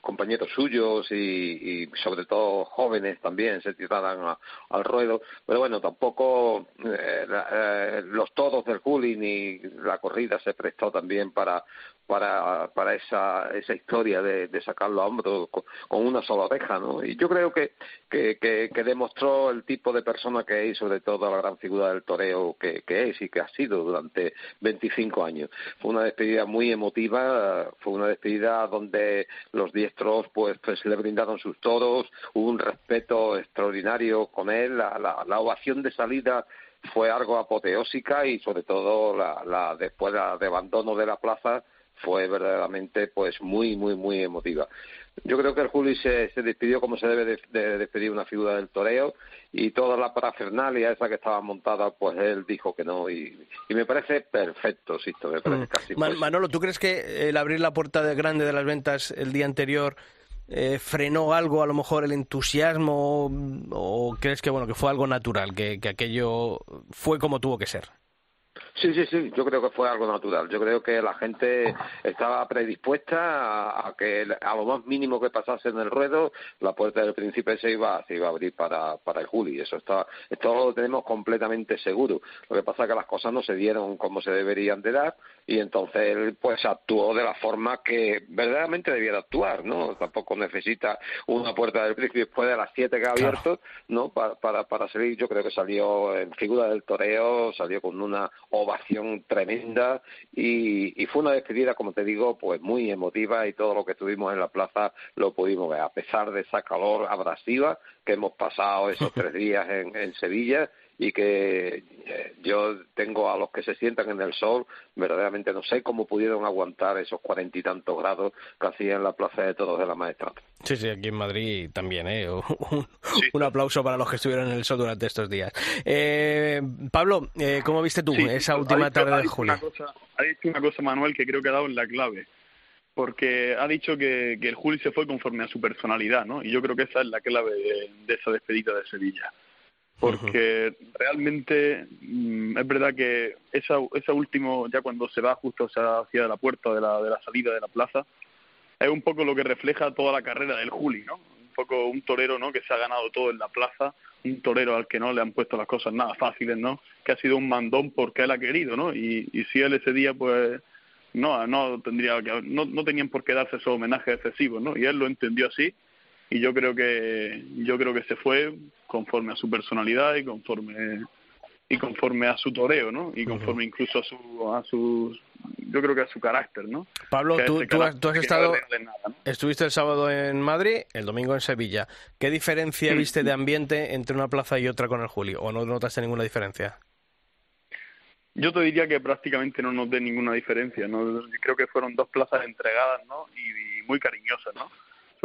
compañeros suyos y, y, sobre todo jóvenes también se tiraran al ruedo, pero bueno, tampoco eh, eh, los todos del Juli ni la corrida se prestó también para para, para esa, esa historia de, sacarlo a hombro con, una sola oreja, ¿no? Y yo creo que, que, que, demostró el tipo de persona que es, sobre todo la gran figura del toreo que, que es y que ha sido durante 25 años. Fue una despedida muy emotiva, fue una despedida donde los diestros pues, pues le brindaron sus toros, hubo un respeto extraordinario con él, la, la, la ovación de salida fue algo apoteósica y sobre todo la, la después de abandono de la plaza fue verdaderamente pues muy, muy, muy emotiva. Yo creo que el Juli se, despidió como se debe de, despedir una figura del toreo y toda la parafernalia esa que estaba montada, pues él dijo que no y, me parece perfecto, Sisto, me parece mm. casi Manolo, ¿tú crees que el abrir la puerta de grande de las ventas el día anterior eh, frenó algo, a lo mejor el entusiasmo o crees que bueno que fue algo natural, que aquello fue como tuvo que ser? Sí, sí, sí, yo creo que fue algo natural. Yo creo que la gente estaba predispuesta a, que a lo más mínimo que pasase en el ruedo, la puerta del príncipe se iba, se iba a abrir para, para el Juli. Eso está, esto lo tenemos completamente seguro. Lo que pasa es que las cosas no se dieron como se deberían de dar y entonces él pues actuó de la forma que verdaderamente debiera actuar, ¿no? Tampoco necesita una puerta del príncipe después de las siete que ha abierto, ¿no? Para, para, para salir, yo creo que salió en figura del toreo, salió con una ovación tremenda y, y, fue una despedida, como te digo, pues muy emotiva y todo lo que estuvimos en la plaza lo pudimos ver, a pesar de esa calor abrasiva que hemos pasado esos tres días en, en Sevilla y que eh, yo tengo a los que se sientan en el sol, verdaderamente no sé cómo pudieron aguantar esos cuarenta y tantos grados que hacía en la Plaza de Todos de la Maestranza. Sí, sí, aquí en Madrid también, ¿eh? Un, aplauso para los que estuvieron en el sol durante estos días. Eh, Pablo, eh, ¿cómo viste tú esa última tarde de julio? ha dicho una cosa, Manuel, que creo que ha dado en la clave porque ha dicho que, el Juli se fue conforme a su personalidad, ¿no? Y yo creo que esa es la clave de esa despedida de Sevilla porque realmente mm, es verdad que esa, esa último, ya cuando se va justo hacia la puerta de la, de la salida de la plaza, es un poco lo que refleja toda la carrera del Juli, ¿no? Un poco un torero, ¿no? Que se ha ganado todo en la plaza, un torero al que no le han puesto las cosas nada fáciles, ¿no? Que ha sido un mandón porque él ha querido, ¿no? Y, y si él ese día, pues, no, no tendría que, no, no tenían por qué darse esos homenajes excesivos, ¿no? Y él lo entendió así y yo creo que yo creo que se fue conforme a su personalidad y conforme y conforme a su toreo, ¿no? Y conforme incluso a su a su yo creo que a su carácter, ¿no? Pablo, tú, tú, has, estado estuviste el sábado en Madrid, el domingo en Sevilla. ¿Qué diferencia viste de ambiente entre una plaza y otra con el Julio o no notaste ninguna diferencia? Yo te diría que prácticamente no noté ninguna diferencia, ¿no? Creo que fueron dos plazas entregadas, ¿no? y muy cariñosas, ¿no?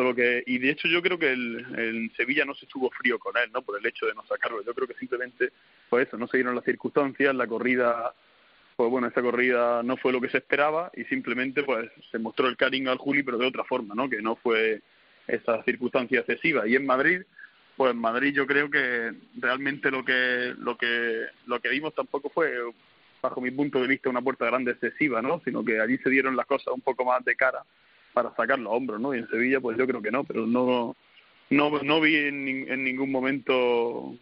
Solo que, y de hecho yo creo que el, Sevilla no se estuvo frío con él, ¿no? Por el hecho de no sacarlo. Yo creo que simplemente, pues eso, no se dieron las circunstancias, la corrida, pues bueno, esa corrida no fue lo que se esperaba y simplemente pues se mostró el cariño al Juli, pero de otra forma, ¿no? Que no fue esa circunstancia excesiva. Y en Madrid, pues en Madrid yo creo que realmente lo que, lo que, lo que vimos tampoco fue bajo mi punto de vista, una puerta grande excesiva, ¿no? Sino que allí se dieron las cosas un poco más de cara para sacarlo a hombros, ¿no? Y en Sevilla, pues yo creo que no, pero no, no, no vi en, ningún momento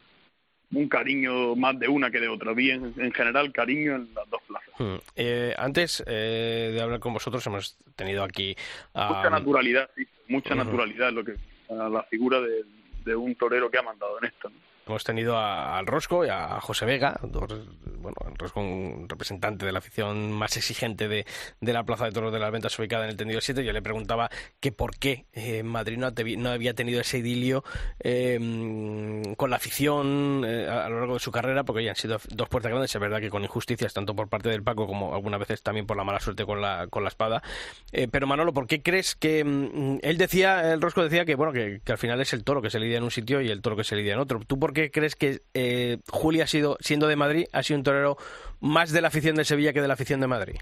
un cariño más de una que de otra. Vi en, general cariño en las dos plazas. Hmm. Eh, antes eh, de hablar con vosotros hemos tenido aquí... Mucha naturalidad, sí, mucha naturalidad lo que la figura de, de, un torero que ha mandado en esto. ¿no? Hemos tenido al Rosco y a José Vega, bueno, el Rosco un representante de la afición más exigente de, la Plaza de Toros de las Ventas ubicada en el tendido 7. Yo le preguntaba que por qué eh, Madrid no, había tenido ese idilio em, con la afición eh, a, lo largo de su carrera, porque ya han sido dos puertas grandes, es verdad que con injusticias, tanto por parte del Paco como algunas veces también por la mala suerte con la, con la espada. Eh, pero Manolo, ¿por qué crees que mm, él decía, el Rosco decía que bueno que, al final es el toro que se lidia en un sitio y el toro que se lidia en otro? ¿Tú por qué qué crees que eh, Juli ha sido, siendo de Madrid, ha sido un torero más de la afición de Sevilla que de la afición de Madrid?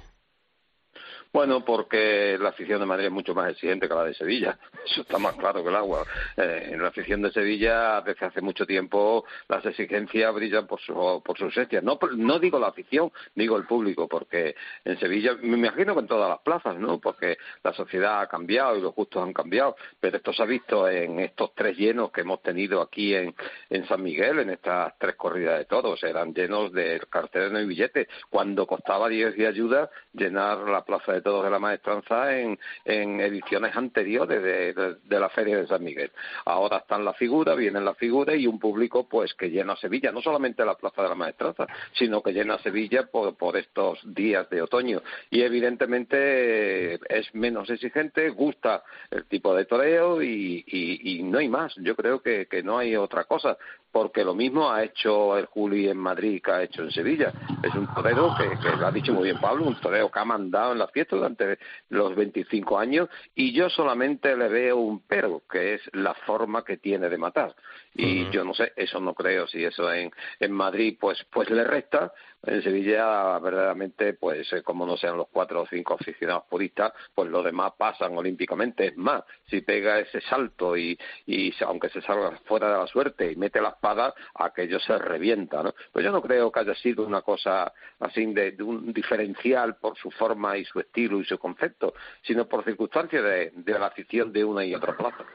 Bueno, porque la afición de Madrid es mucho más exigente que la de Sevilla. Eso está más claro que el agua. Eh, en la afición de Sevilla, desde hace mucho tiempo, las exigencias brillan por su, por su esencia. No, no digo la afición, digo el público, porque en Sevilla, me imagino que en todas las plazas, ¿no? Porque la sociedad ha cambiado y los gustos han cambiado. Pero esto se ha visto en estos tres llenos que hemos tenido aquí en, en San Miguel, en estas tres corridas de toros. Eran llenos de carteles y billetes. Cuando costaba 10 de ayuda llenar la plaza de de la maestranza en, en ediciones anteriores de, la Feria de San Miguel. Ahora están las figuras, vienen las figuras y un público pues que llena Sevilla, no solamente la Plaza de la Maestranza, sino que llena Sevilla por, por estos días de otoño. Y evidentemente es menos exigente, gusta el tipo de toreo y, y, no hay más. Yo creo que, que no hay otra cosa porque lo mismo ha hecho el Juli en Madrid que ha hecho en Sevilla. Es un torero que, que lo ha dicho muy bien Pablo, un torero que ha mandado en la fiesta durante los 25 años y yo solamente le veo un pero, que es la forma que tiene de matar. Y yo no sé, eso no creo si eso en, en Madrid pues pues le resta, en Sevilla verdaderamente pues eh, como no sean los cuatro o cinco aficionados puristas pues los demás pasan olímpicamente. Es más si pega ese salto y, y aunque se salga fuera de la suerte y mete la espada aquello se revienta no pues yo no creo que haya sido una cosa así de, un diferencial por su forma y su estilo y su concepto sino por circunstancias de, la afición de una y otra plaza.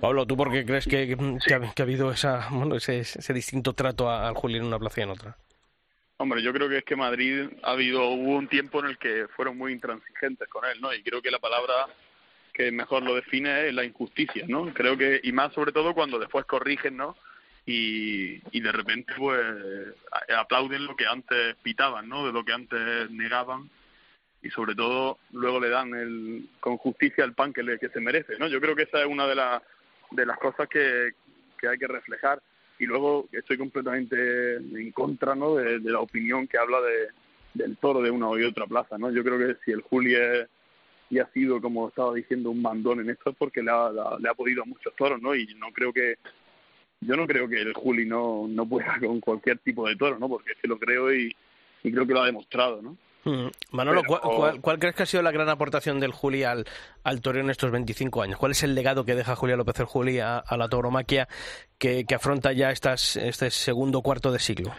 Pablo, ¿tú por qué crees que, ha, habido esa, bueno, ese, ese distinto trato al Juli en una plaza y en otra? Hombre, yo creo que es que Madrid ha habido hubo un tiempo en el que fueron muy intransigentes con él, ¿no? Y creo que la palabra que mejor lo define es la injusticia, ¿no? Creo que y más sobre todo cuando después corrigen, ¿no? Y, y de repente pues aplauden lo que antes pitaban, ¿no? De lo que antes negaban y sobre todo luego le dan el, con justicia el pan que, le, que se merece, ¿no? Yo creo que esa es una de, las de las cosas que, que hay que reflejar y luego estoy completamente en contra ¿no? de, la opinión que habla de, del toro de una de otra plaza. ¿no? Yo creo que si el Juli es, y ha sido, como estaba diciendo, un mandón en esto es porque le ha, le ha podido a muchos toros, ¿no? Y no creo que yo no creo que el Juli no, no pueda con cualquier tipo de toro, ¿no? Porque es que lo creo y, y creo que lo ha demostrado, ¿no? Mm. Manolo, ¿cuál, crees que ha sido la gran aportación del Juli al, al toreo en estos 25 años? ¿Cuál es el legado que deja Julián López el Juli a, la tauromaquia que, que, afronta ya estas, este segundo cuarto de siglo?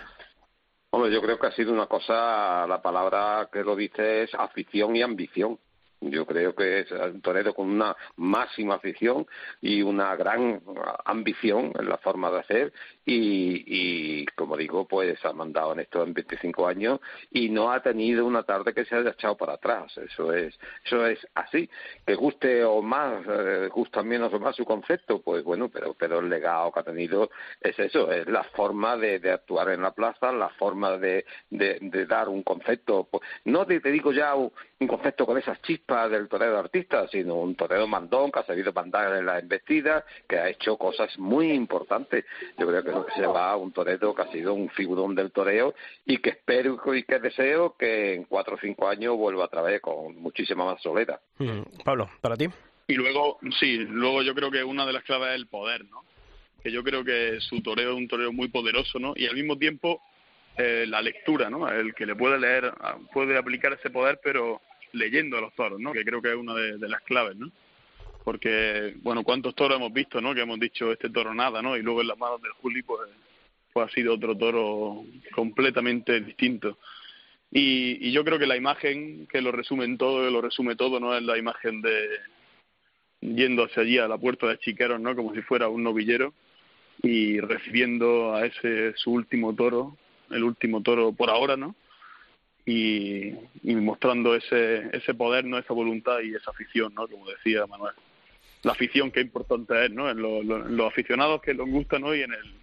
Hombre, yo creo que ha sido una cosa, la palabra que lo dice es afición y ambición. Yo creo que es un torero con una máxima afición y una gran ambición en la forma de hacer y, y como digo, pues ha mandado en estos 25 años y no ha tenido una tarde que se haya echado para atrás. Eso es, eso es así. Que guste o más, eh, gusta menos o más su concepto, pues bueno, pero, pero el legado que ha tenido es eso, es la forma de, de actuar en la plaza, la forma de, de, dar un concepto. Pues, no te, digo ya un, concepto con esas chispas del torero artista, sino un torero mandón que ha sabido mandar en la embestida, que ha hecho cosas muy importantes. Yo creo que que se va un torero que ha sido un figurón del toreo y que espero y que deseo que en cuatro o cinco años vuelva otra vez con muchísima más soledad. Mm, Pablo, para ti. Y luego, sí, luego yo creo que una de las claves es el poder, ¿no? Que yo creo que su toreo es un toreo muy poderoso, ¿no? Y al mismo tiempo eh, la lectura, ¿no? El que le puede leer, puede aplicar ese poder, pero leyendo a los toros, ¿no? Que creo que es una de, las claves, ¿no? porque, bueno, cuántos toros hemos visto, ¿no? Que hemos dicho este toro nada, ¿no? Y luego en las manos del Juli, pues, pues ha sido otro toro completamente distinto. Y, y yo creo que la imagen que lo resume todo, que lo resume todo, ¿no? Es la imagen de yendo hacia allí a la puerta de Chiqueros, ¿no? Como si fuera un novillero y recibiendo a ese su último toro, el último toro por ahora, ¿no? Y, y mostrando ese, ese poder, ¿no? Esa voluntad y esa afición, ¿no? Como decía Manuel la afición que importante es, ¿no? En, los aficionados que les gusta, ¿no? En el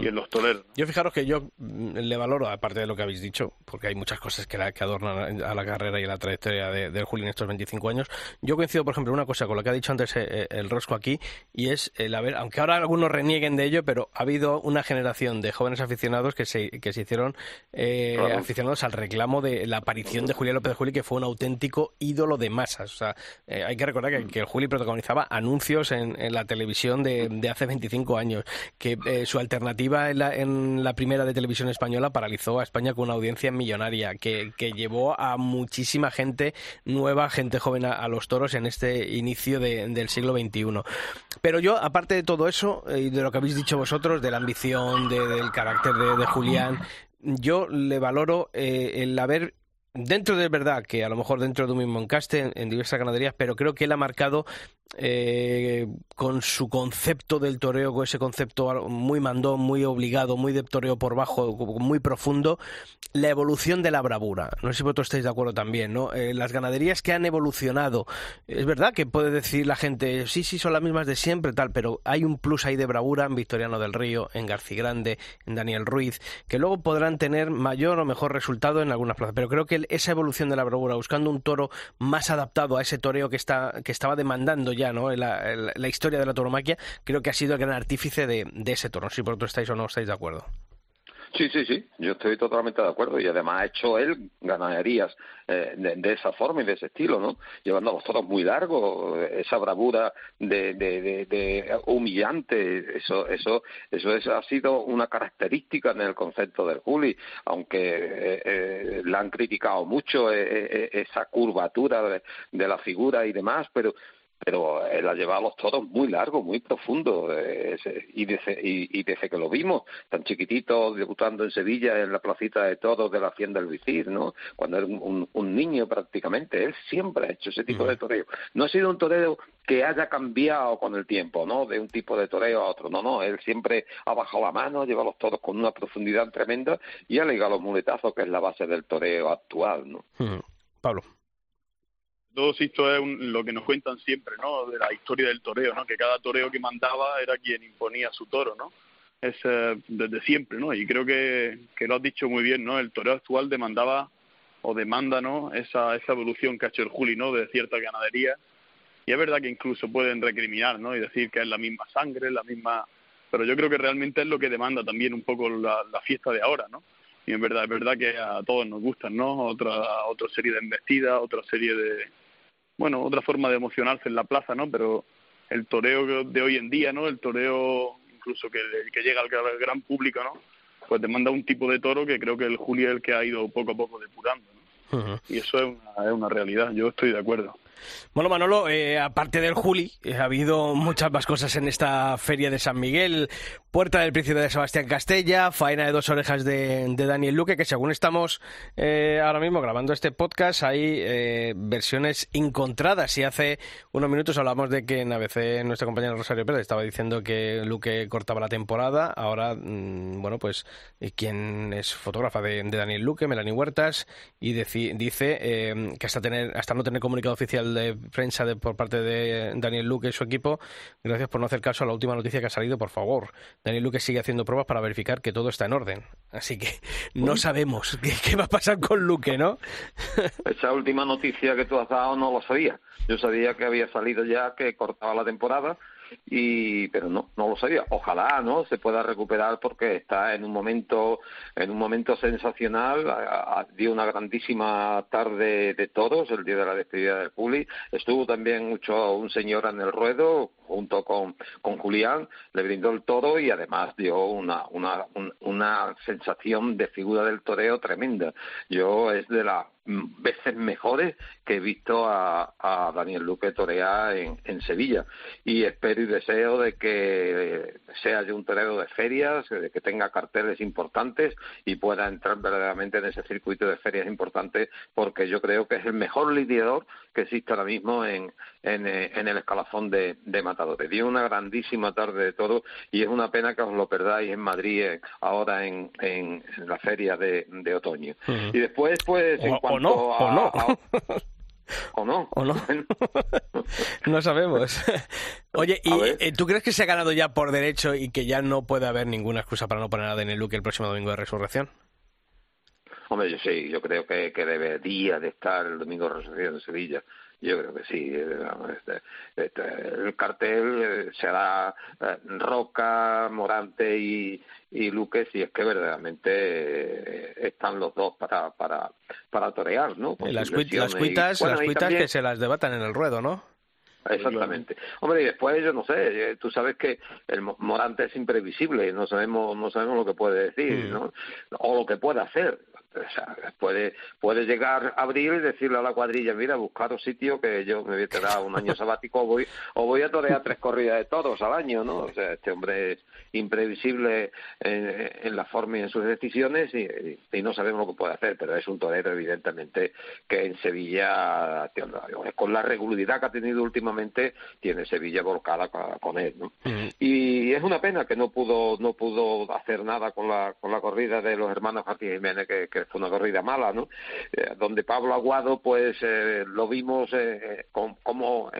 y en los toleros. Yo fijaros que yo mm, le valoro, aparte de lo que habéis dicho, porque hay muchas cosas que, que adornan a la carrera y a la trayectoria de, del Juli en estos 25 años. Yo coincido, por ejemplo, una cosa con lo que ha dicho antes eh, eh, el Rosco aquí, y es el haber, aunque ahora algunos renieguen de ello, pero ha habido una generación de jóvenes aficionados que se, que se hicieron eh, aficionados al reclamo de la aparición de Julián López de Juli, que fue un auténtico ídolo de masas. O sea, hay que recordar que, el Juli protagonizaba anuncios en, la televisión de, de, hace 25 años, que su alternativa en la, primera de televisión española paralizó a España con una audiencia millonaria que, llevó a muchísima gente nueva, gente joven a, los toros en este inicio del siglo XXI. Pero yo, aparte de todo eso eh, y de lo que habéis dicho vosotros, de la ambición, del carácter de, Julián, yo le valoro eh, el haber dentro de verdad que a lo mejor dentro de un mismo encaste en, diversas ganaderías, pero creo que él ha marcado eh, con su concepto del toreo, con ese concepto muy mandón, muy obligado, muy de toreo por bajo, muy profundo, la evolución de la bravura. No sé si vosotros estáis de acuerdo también, ¿no? Eh, las ganaderías que han evolucionado, es verdad que puede decir la gente, sí, sí, son las mismas de siempre, tal, pero hay un plus ahí de bravura en Victoriano del Río, en García Grande, en Daniel Ruiz, que luego podrán tener mayor o mejor resultado en algunas plazas. Pero creo que esa evolución de la bravura, buscando un toro más adaptado a ese toreo que, está, que estaba demandando ya la, historia de la tauromaquia, creo que ha sido el gran artífice de, ese toro. Si por otro estáis o no estáis de acuerdo. Sí, sí, sí, yo estoy totalmente de acuerdo y además ha hecho él ganaderías eh, de, esa forma y de ese estilo, ¿no? Llevando a los toros muy largos, esa bravura de, de, humillante, eso, eso, eso es, ha sido una característica en el concepto del Juli, aunque eh, eh, la han criticado mucho esa curvatura de la figura y demás, pero pero él ha llevado los toros muy largos, muy profundos, eh, y, desde, y, desde que lo vimos, tan chiquitito, debutando en Sevilla, en la placita de toros de la Hacienda del Vicir, ¿no? Cuando era un, niño prácticamente, él siempre ha hecho ese tipo de toreo. No ha sido un toreo que haya cambiado con el tiempo, ¿no? De un tipo de toreo a otro, no, no, él siempre ha bajado la mano, lleva los toros con una profundidad tremenda y ha ligado los muletazos, que es la base del toreo actual, ¿no? Pablo todo esto es lo que nos cuentan siempre, ¿no? De la historia del toreo, ¿no? Que cada toreo que mandaba era quien imponía su toro, ¿no? Es eh, desde siempre, ¿no? Y creo que, que lo has dicho muy bien, ¿no? El toreo actual demandaba o demanda, ¿no? Esa, esa evolución que ha hecho el Juli, ¿no? De cierta ganadería. Y es verdad que incluso pueden recriminar, ¿no? Y decir que es la misma sangre, la misma... Pero yo creo que realmente es lo que demanda también un poco la, la fiesta de ahora, ¿no? Y en verdad, es verdad que a todos nos gustan, ¿no? Otra, otra serie de embestidas, otra serie de, bueno, otra forma de emocionarse en la plaza, ¿no? Pero el toreo de hoy en día, ¿no? El toreo incluso que, que llega al gran público, ¿no? Pues demanda un tipo de toro que creo que el Juli es el que ha ido poco a poco depurando, ¿no? Y eso es una, es una realidad, yo estoy de acuerdo. Bueno, Manolo, eh, aparte del Juli, eh, ha habido muchas más cosas en esta feria de San Miguel. Puerta del Príncipe de Sebastián Castella, faena de dos orejas de, Daniel Luque, que según estamos eh, ahora mismo grabando este podcast, hay versiones encontradas. Y hace unos minutos hablamos de que en ABC nuestra compañera Rosario Pérez estaba diciendo que Luque cortaba la temporada. Ahora, mm, bueno, pues quien es fotógrafa de, Daniel Luque, Melanie Huertas, y dice que hasta, tener, hasta no tener comunicado oficial de prensa de, por parte de Daniel Luque y su equipo. Gracias por no hacer caso a la última noticia que ha salido, por favor. Daniel Luque sigue haciendo pruebas para verificar que todo está en orden. Así que no sabemos qué, va a pasar con Luque, ¿no? Esa última noticia que tú has dado no lo sabía. Yo sabía que había salido ya, que cortaba la temporada y pero no no lo sabía. Ojalá no se pueda recuperar porque está en un momento en un momento sensacional. Dio una grandísima tarde de todos el día de la despedida del Juli. Estuvo también mucho un señor en el ruedo junto con, con Julián, le brindó el toro y además dio una, una, una sensación de figura del toreo tremenda. Yo es de las veces mejores que he visto a, a Daniel Luque torear en, en, Sevilla y espero y deseo de que sea de un torero de ferias, de que tenga carteles importantes y pueda entrar verdaderamente en ese circuito de ferias importantes porque yo creo que es el mejor lidiador que existe ahora mismo en, en, eh, en el escalafón de, de Matadores. Dio una grandísima tarde de todo y es una pena que os lo perdáis en Madrid eh, ahora en, en, la feria de, de otoño. Y después, pues, en cuanto no, a, o no. ¿O no? ¿O no? no sabemos. Oye, ¿y eh, tú crees que se ha ganado ya por derecho y que ya no puede haber ninguna excusa para no poner a Daniel Luque el próximo domingo de resurrección? Hombre, yo sí, yo creo que, que debería de estar el domingo de resurrección en Sevilla. Yo creo que sí. Eh, este, este, el cartel eh, será eh, Roca, Morante y, y Luque si es que verdaderamente están los dos para, para, para torear, ¿no? las, cuitas, las cuitas que se las debatan en el ruedo, ¿no? Exactamente. Hombre, y después yo no sé, tú sabes que el Morante es imprevisible, no sabemos no sabemos lo que puede decir, mm. ¿no? O lo que puede hacer puede, puede llegar abril y decirle a la cuadrilla, mira, buscaros sitio que yo me voy a tener un año sabático o voy, o voy a torear tres corridas de todos al año, ¿no? O sea, este hombre es imprevisible en, la forma y en sus decisiones y, y, no sabemos lo que puede hacer, pero es un torero evidentemente que en Sevilla, con la regularidad que ha tenido últimamente, tiene Sevilla volcada con él, ¿no? Y es una pena que no pudo, no pudo hacer nada con la, con la corrida de los hermanos Martí Jiménez que fue una corrida mala, ¿no? Eh, donde Pablo Aguado, pues eh, lo vimos eh, como...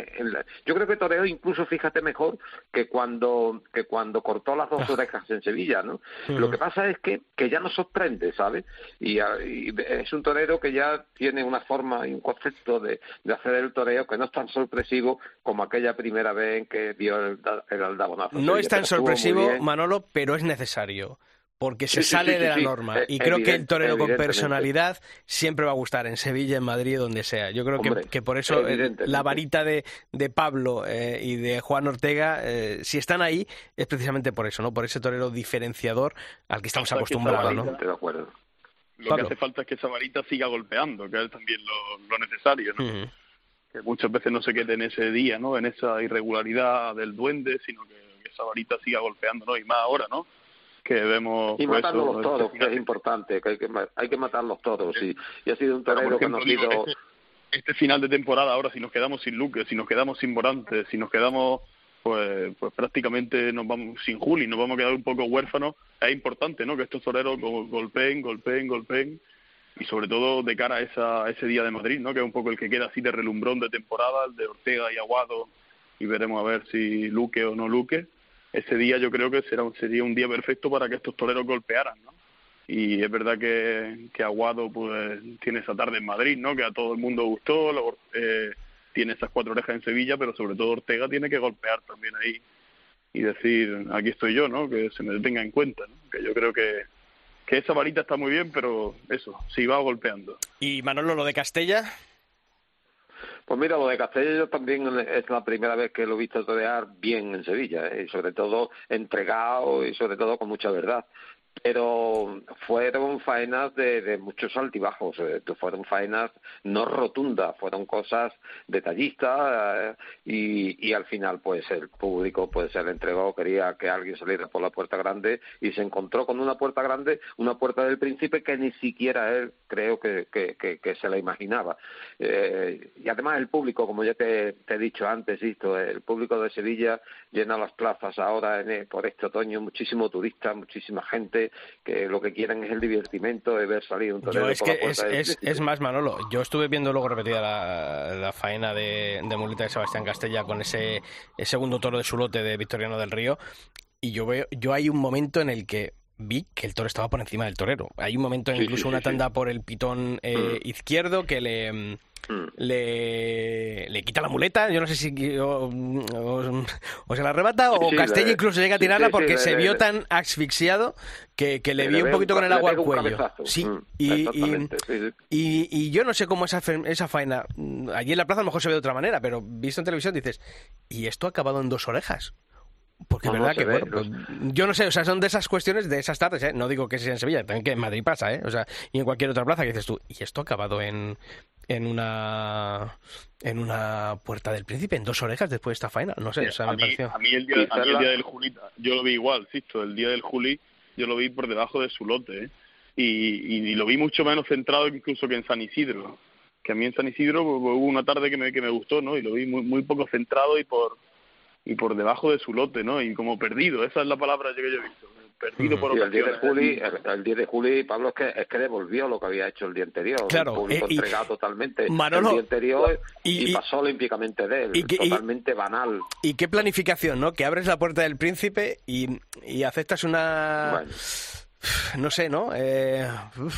yo creo que toreó incluso, fíjate, mejor que cuando, que cuando cortó las dos ah. orejas en Sevilla, ¿no? Lo que pasa es que, que ya nos sorprende, ¿sabes? Y, es un torero que ya tiene una forma y un concepto de, de hacer el toreo que no es tan sorpresivo como aquella primera vez en que vio el, el aldabonazo. No es tan sorpresivo, Manolo, pero es necesario porque se Sí, sale sí, de la sí. norma. Eh, Y creo que el torero con personalidad siempre va a gustar, en Sevilla, en Madrid, donde sea. Yo creo que, Hombre, que por eso eh, la varita de, de Pablo eh, y de Juan Ortega, eh, si están ahí, es precisamente por eso, ¿no? Por ese torero diferenciador al que estamos acostumbrados, ¿no? De acuerdo. Lo Pablo. que hace falta es que esa varita siga golpeando, que es también lo, lo necesario, ¿no? Que muchas veces no se quede en ese día, ¿no? En esa irregularidad del duende, sino que, que esa varita siga golpeando, ¿no? Y más ahora, ¿no? Que vemos... Y pues, matarlos eso, toros, que es importante, que hay que, hay que matar los toros. Y, y ha sido un torero sido... este, este final de temporada ahora, si nos quedamos sin Luque, si nos quedamos sin Morante, si nos quedamos, pues, pues prácticamente nos vamos sin Juli, nos vamos a quedar un poco huérfanos, es importante, ¿no? Que estos toreros go- golpeen, golpeen, golpeen, y sobre todo de cara a, esa, a ese día de Madrid, ¿no? Que es un poco el que queda así de relumbrón de temporada, el de Ortega y Aguado, y veremos a ver si Luque o no Luque. Ese día yo creo que será un- sería un día perfecto para que estos toreros golpearan, ¿no? y es verdad que, que Aguado pues tiene esa tarde en Madrid, ¿no? Que a todo el mundo gustó, eh, tiene esas cuatro orejas en Sevilla, pero sobre todo Ortega tiene que golpear también ahí y decir, aquí estoy yo, ¿no? Que se me tenga en cuenta, ¿no? Que yo creo que, que esa varita está muy bien, pero eso, si va golpeando. Y Manolo, lo de Castella, Pues mira, lo de Castella yo también es la primera vez que lo he visto torear bien en Sevilla, ¿eh? y sobre todo entregado y sobre todo con mucha verdad. Pero fueron faenas de, de muchos altibajos, eh, fueron faenas no rotundas, fueron cosas detallistas eh, y, y al final pues el público pues se le entregó, quería que alguien saliera por la puerta grande y se encontró con una puerta grande, una puerta del príncipe que ni siquiera él creo que, se la imaginaba. Eh, y además el público, como ya te, he dicho antes, Sisto, el público de Sevilla llena las plazas ahora en, por este otoño, muchísimo turista, muchísima gente que lo que quieren es el divertimento de ver salir un torero Yo es por que la es, del es, es más, Manolo. Yo estuve viendo luego repetida la, la faena de, de muleta de Sebastián Castella con ese, ese segundo toro de su lote de Victoriano del Río. Y yo veo, yo hay un momento en el que vi que el toro estaba por encima del torero. Hay un momento, Sí, incluso sí, una sí, tanda por el pitón eh, Mm. izquierdo que le. Mm. Le, le quita la muleta, yo no sé si o, o- o se la arrebata o Sí, Castella incluso llega a tirarla sí, porque se vio tan asfixiado que, que le Le dio un poquito un- con el agua al cuello. cabezazo. Sí, Mm, y, y, y, y yo no sé cómo esa, esa faena, mm, allí en la plaza a lo mejor se ve de otra manera, pero visto en televisión dices, ¿y esto ha acabado en dos orejas? Porque No, verdad que, ve, bueno, pues, yo no sé, o sea, son de esas cuestiones, de esas tardes, ¿eh? No digo que sea en Sevilla, también que en Madrid pasa, ¿eh? O sea, y en cualquier otra plaza que dices tú, ¿y esto ha acabado en, en una en una puerta del príncipe, en dos orejas después de esta faena? No sé, o sea, a, me mí, pareció... a mí el día, a mí el día del Juli, yo lo vi igual, Sisto, el día del Juli yo lo vi por debajo de su lote, ¿eh? y, y, y lo vi mucho menos centrado incluso que en San Isidro, que a mí en San Isidro hubo una tarde que me, que me gustó, ¿no? Y lo vi muy, muy poco centrado y por y por debajo de su lote, ¿no? Y como perdido, esa es la palabra que yo he visto, perdido por Y el 10 de ocasiones. Juli, el, el 10 de Juli, Pablo, es que, es que devolvió lo que había hecho el día anterior. Claro, el público eh, y- entregado totalmente Manolo, el día anterior y- y, y- pasó olímpicamente de él, y y- totalmente banal. Y qué planificación, ¿no? Que abres la puerta del príncipe y, y aceptas una... Bueno. No sé, ¿no? Eh.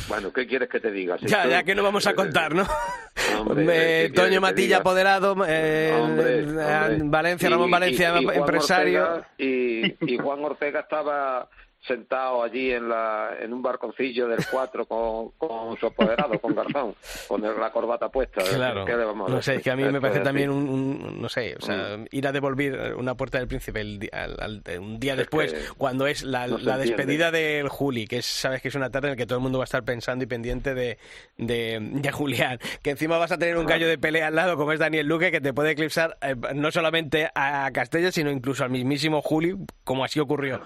Bueno, ¿qué quieres que te diga? Si Ya, ya que no vamos a contar, ¿no? Hombre, Eh, ¿qué quieres que Toño Matilla apoderado, eh, Hombre, hombre. Valencia, Ramón Valencia, y- y Juan empresario. Ortega- y Juan Ortega estaba sentado allí en la en un barconcillo del 4 con, con su apoderado, con Garzón, con la corbata puesta. Claro, ¿Qué le vamos a no sé, es que a mí me parece también un, un- no sé, o sea, ir a devolver una puerta del príncipe el al- al- un día Es después, cuando es la, no la despedida del Juli, que es, sabes que es una tarde en la que todo el mundo va a estar pensando y pendiente de, de, de Julián, que encima vas a tener un gallo de pelea al lado como es Daniel Luque, que te puede eclipsar eh, no solamente a Castella, sino incluso al mismísimo Juli, como así ocurrió.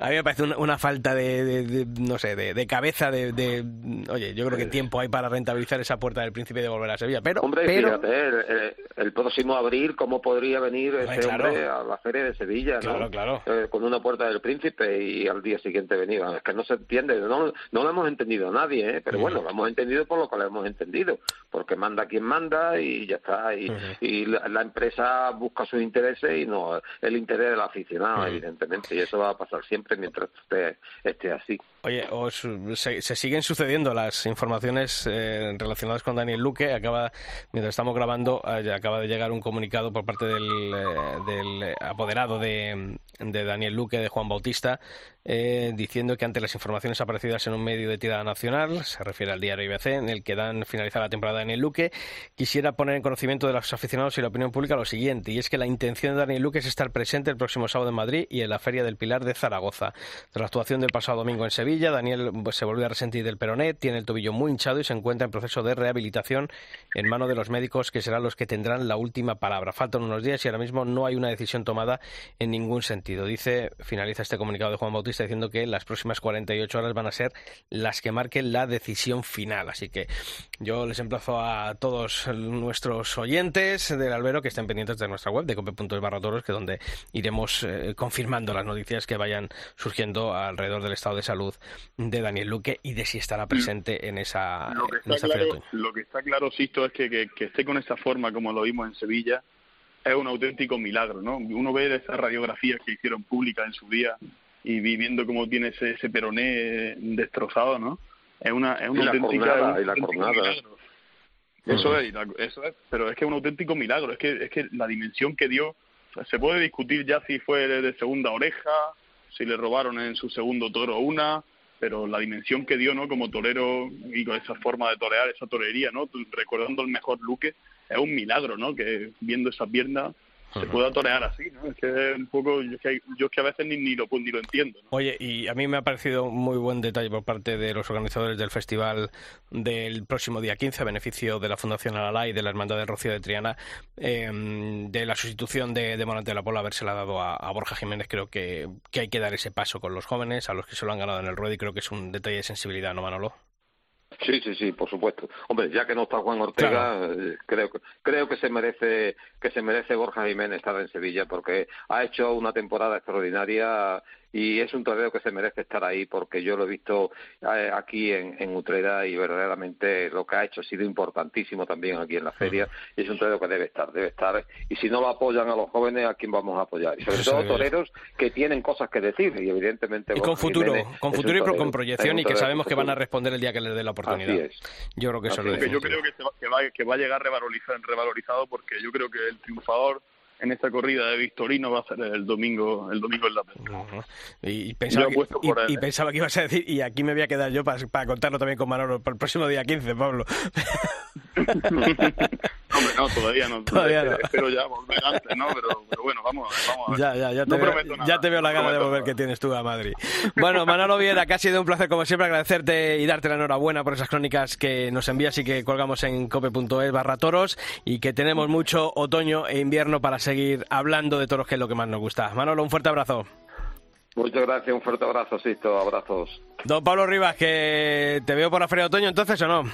A mí me parece una, una falta de, de- de- no sé, de, de cabeza, de, de- oye, yo creo que tiempo hay para rentabilizar esa puerta del príncipe de volver a Sevilla, pero, Hombre, pero fíjate, el, el- el próximo abril, ¿cómo podría venir ese claro. hombre a la Feria de Sevilla? ¿no? Claro, claro. Eh, con una puerta del príncipe y al día siguiente venir. Es que no se entiende, no, no lo hemos entendido nadie, ¿eh? pero bueno, lo hemos entendido por lo que lo hemos entendido, porque manda quien manda y ya está. Y, y la, la empresa busca sus intereses y no el interés del aficionado, evidentemente, y eso va a pasar siempre mientras esté, así. Oye, os, se, siguen sucediendo las informaciones eh, relacionadas con Daniel Luque. Acaba, mientras estamos grabando, eh, acaba de llegar un comunicado por parte del, del apoderado de, de, Daniel Luque, de Juan Bautista, diciendo que ante las informaciones aparecidas en un medio de tirada nacional, se refiere al diario IBC, en el que dan finalizada la temporada de Daniel Luque, quisiera poner en conocimiento de los aficionados y la opinión pública lo siguiente, y es que la intención de Daniel Luque es estar presente el próximo sábado en Madrid y en la Feria del Pilar de Zaragoza. Tras la actuación del pasado domingo en Sevilla, Daniel pues, se volvió a resentir del peroné, tiene el tobillo muy hinchado y se encuentra en proceso de rehabilitación en manos de los médicos que serán los que tendrán la última palabra. Faltan unos días y ahora mismo no hay una decisión tomada en ningún sentido. Dice, finaliza este comunicado de Juan Bautista diciendo que las próximas 48 horas van a ser las que marquen la decisión final. Así que yo les emplazo a todos nuestros oyentes del albero que estén pendientes de nuestra web de cope.es barra toros, que donde iremos eh, confirmando las noticias que vayan surgiendo alrededor del estado de salud de Daniel Luque y de si estará presente en esa, lo que está claro, Lo que está claro, Sisto, es que, que, esté con esa forma como lo vimos en Sevilla es un auténtico milagro, ¿no? Uno ve esas radiografías que hicieron públicas en su día y viviendo cómo tiene ese, ese peroné destrozado, ¿no? Es una, es una auténtica... y la jornada. Eso, es, eso es, pero es que es un auténtico milagro, es que, es que la dimensión que dio, se puede discutir ya si fue de segunda oreja, si le robaron en su segundo toro una, pero la dimensión que dio, ¿no? Como torero y con esa forma de torear, esa torería, ¿no? Recordando el mejor Luque, es un milagro, ¿no? Que viendo esa pierna se pueda torear así, ¿no? Es que es un poco, yo que, yo que a veces ni, ni, lo, ni lo entiendo. Oye, y a mí me ha parecido muy buen detalle por parte de los organizadores del festival del próximo día 15, a beneficio de la Fundación Alalá y de la Hermandad de Rocío de Triana, em, de la sustitución de, de Morante de la Pola, habérsela dado a, a, Borja Jiménez. Creo que, que hay que dar ese paso con los jóvenes, a los que se lo han ganado en el ruedo, y creo que es un detalle de sensibilidad, ¿no, Manolo? Sí, sí, sí, por supuesto. Hombre, ya que no está Juan Ortega, eh, creo que creo que se merece que se merece Borja Jiménez estar en Sevilla porque ha hecho una temporada extraordinaria y es un torneo que se merece estar ahí porque yo lo he visto eh, aquí en, en Utrera y verdaderamente lo que ha hecho ha sido importantísimo también aquí en la feria y es un torneo que debe estar, debe estar. Y si no lo apoyan a los jóvenes, ¿a quién vamos a apoyar? Y sobre todo toreros que tienen cosas que decir y evidentemente... Y con futuro, con futuro y con proyección y que sabemos que van a responder el día que les dé la oportunidad. Yo creo que eso es. Yo creo que, va, que va a llegar revalorizado porque yo creo que el triunfador en esta corrida de Victorino va a ser el domingo el domingo en la y, pensaba que, y, pensaba que ibas a decir y aquí me voy a quedar yo para, para contarlo también con Manolo para el próximo día 15 Pablo Hombre, no, todavía no. Todavía no. Espero ya volver antes, ¿no? Pero, pero bueno, vamos, vamos a ver. Ya, ya, ya te, veo, ya te veo la gana de volver que tienes tú a Madrid. Bueno, Manolo Viera, que ha sido un placer como siempre agradecerte y darte la enhorabuena por esas crónicas que nos envías y que colgamos en cope.es barra toros y que tenemos mucho otoño e invierno para seguir hablando de toros, que es lo que más nos gusta. Manolo, un fuerte abrazo. Muchas gracias, un fuerte abrazo, Sisto, abrazos. Don Pablo Rivas, que te veo por la Feria de Otoño entonces o no?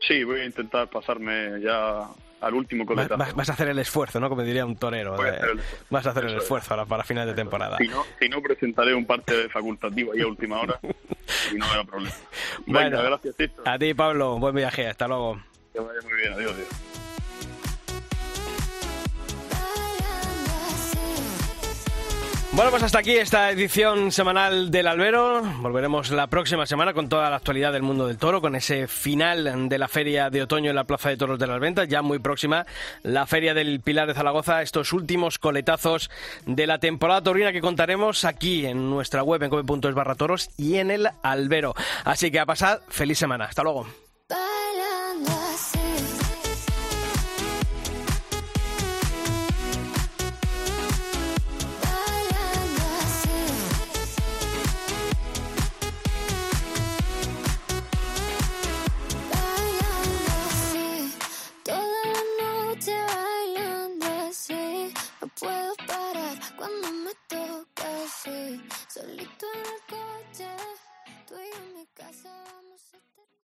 Sí, voy a intentar pasarme ya al último coletazo. Vas, a hacer el esfuerzo, ¿no? Como diría un torero. vas a hacer el esfuerzo ahora para final de temporada. Si no, si no, presentaré un parte facultativo ahí a última hora y no habrá problema. bueno, gracias, A ti, Pablo. Buen viaje. Hasta luego. Que vaya muy bien. Adiós, adiós. Bueno, pues hasta aquí esta edición semanal del Albero. Volveremos la próxima semana con toda la actualidad del mundo del toro, con ese final de la feria de otoño en la Plaza de Toros de las Ventas, ya muy próxima la feria del Pilar de Zaragoza, estos últimos coletazos de la temporada taurina que contaremos aquí en nuestra web en cope.es barra toros y en el Albero. Así que a pasar, feliz semana. Hasta luego. That's I'm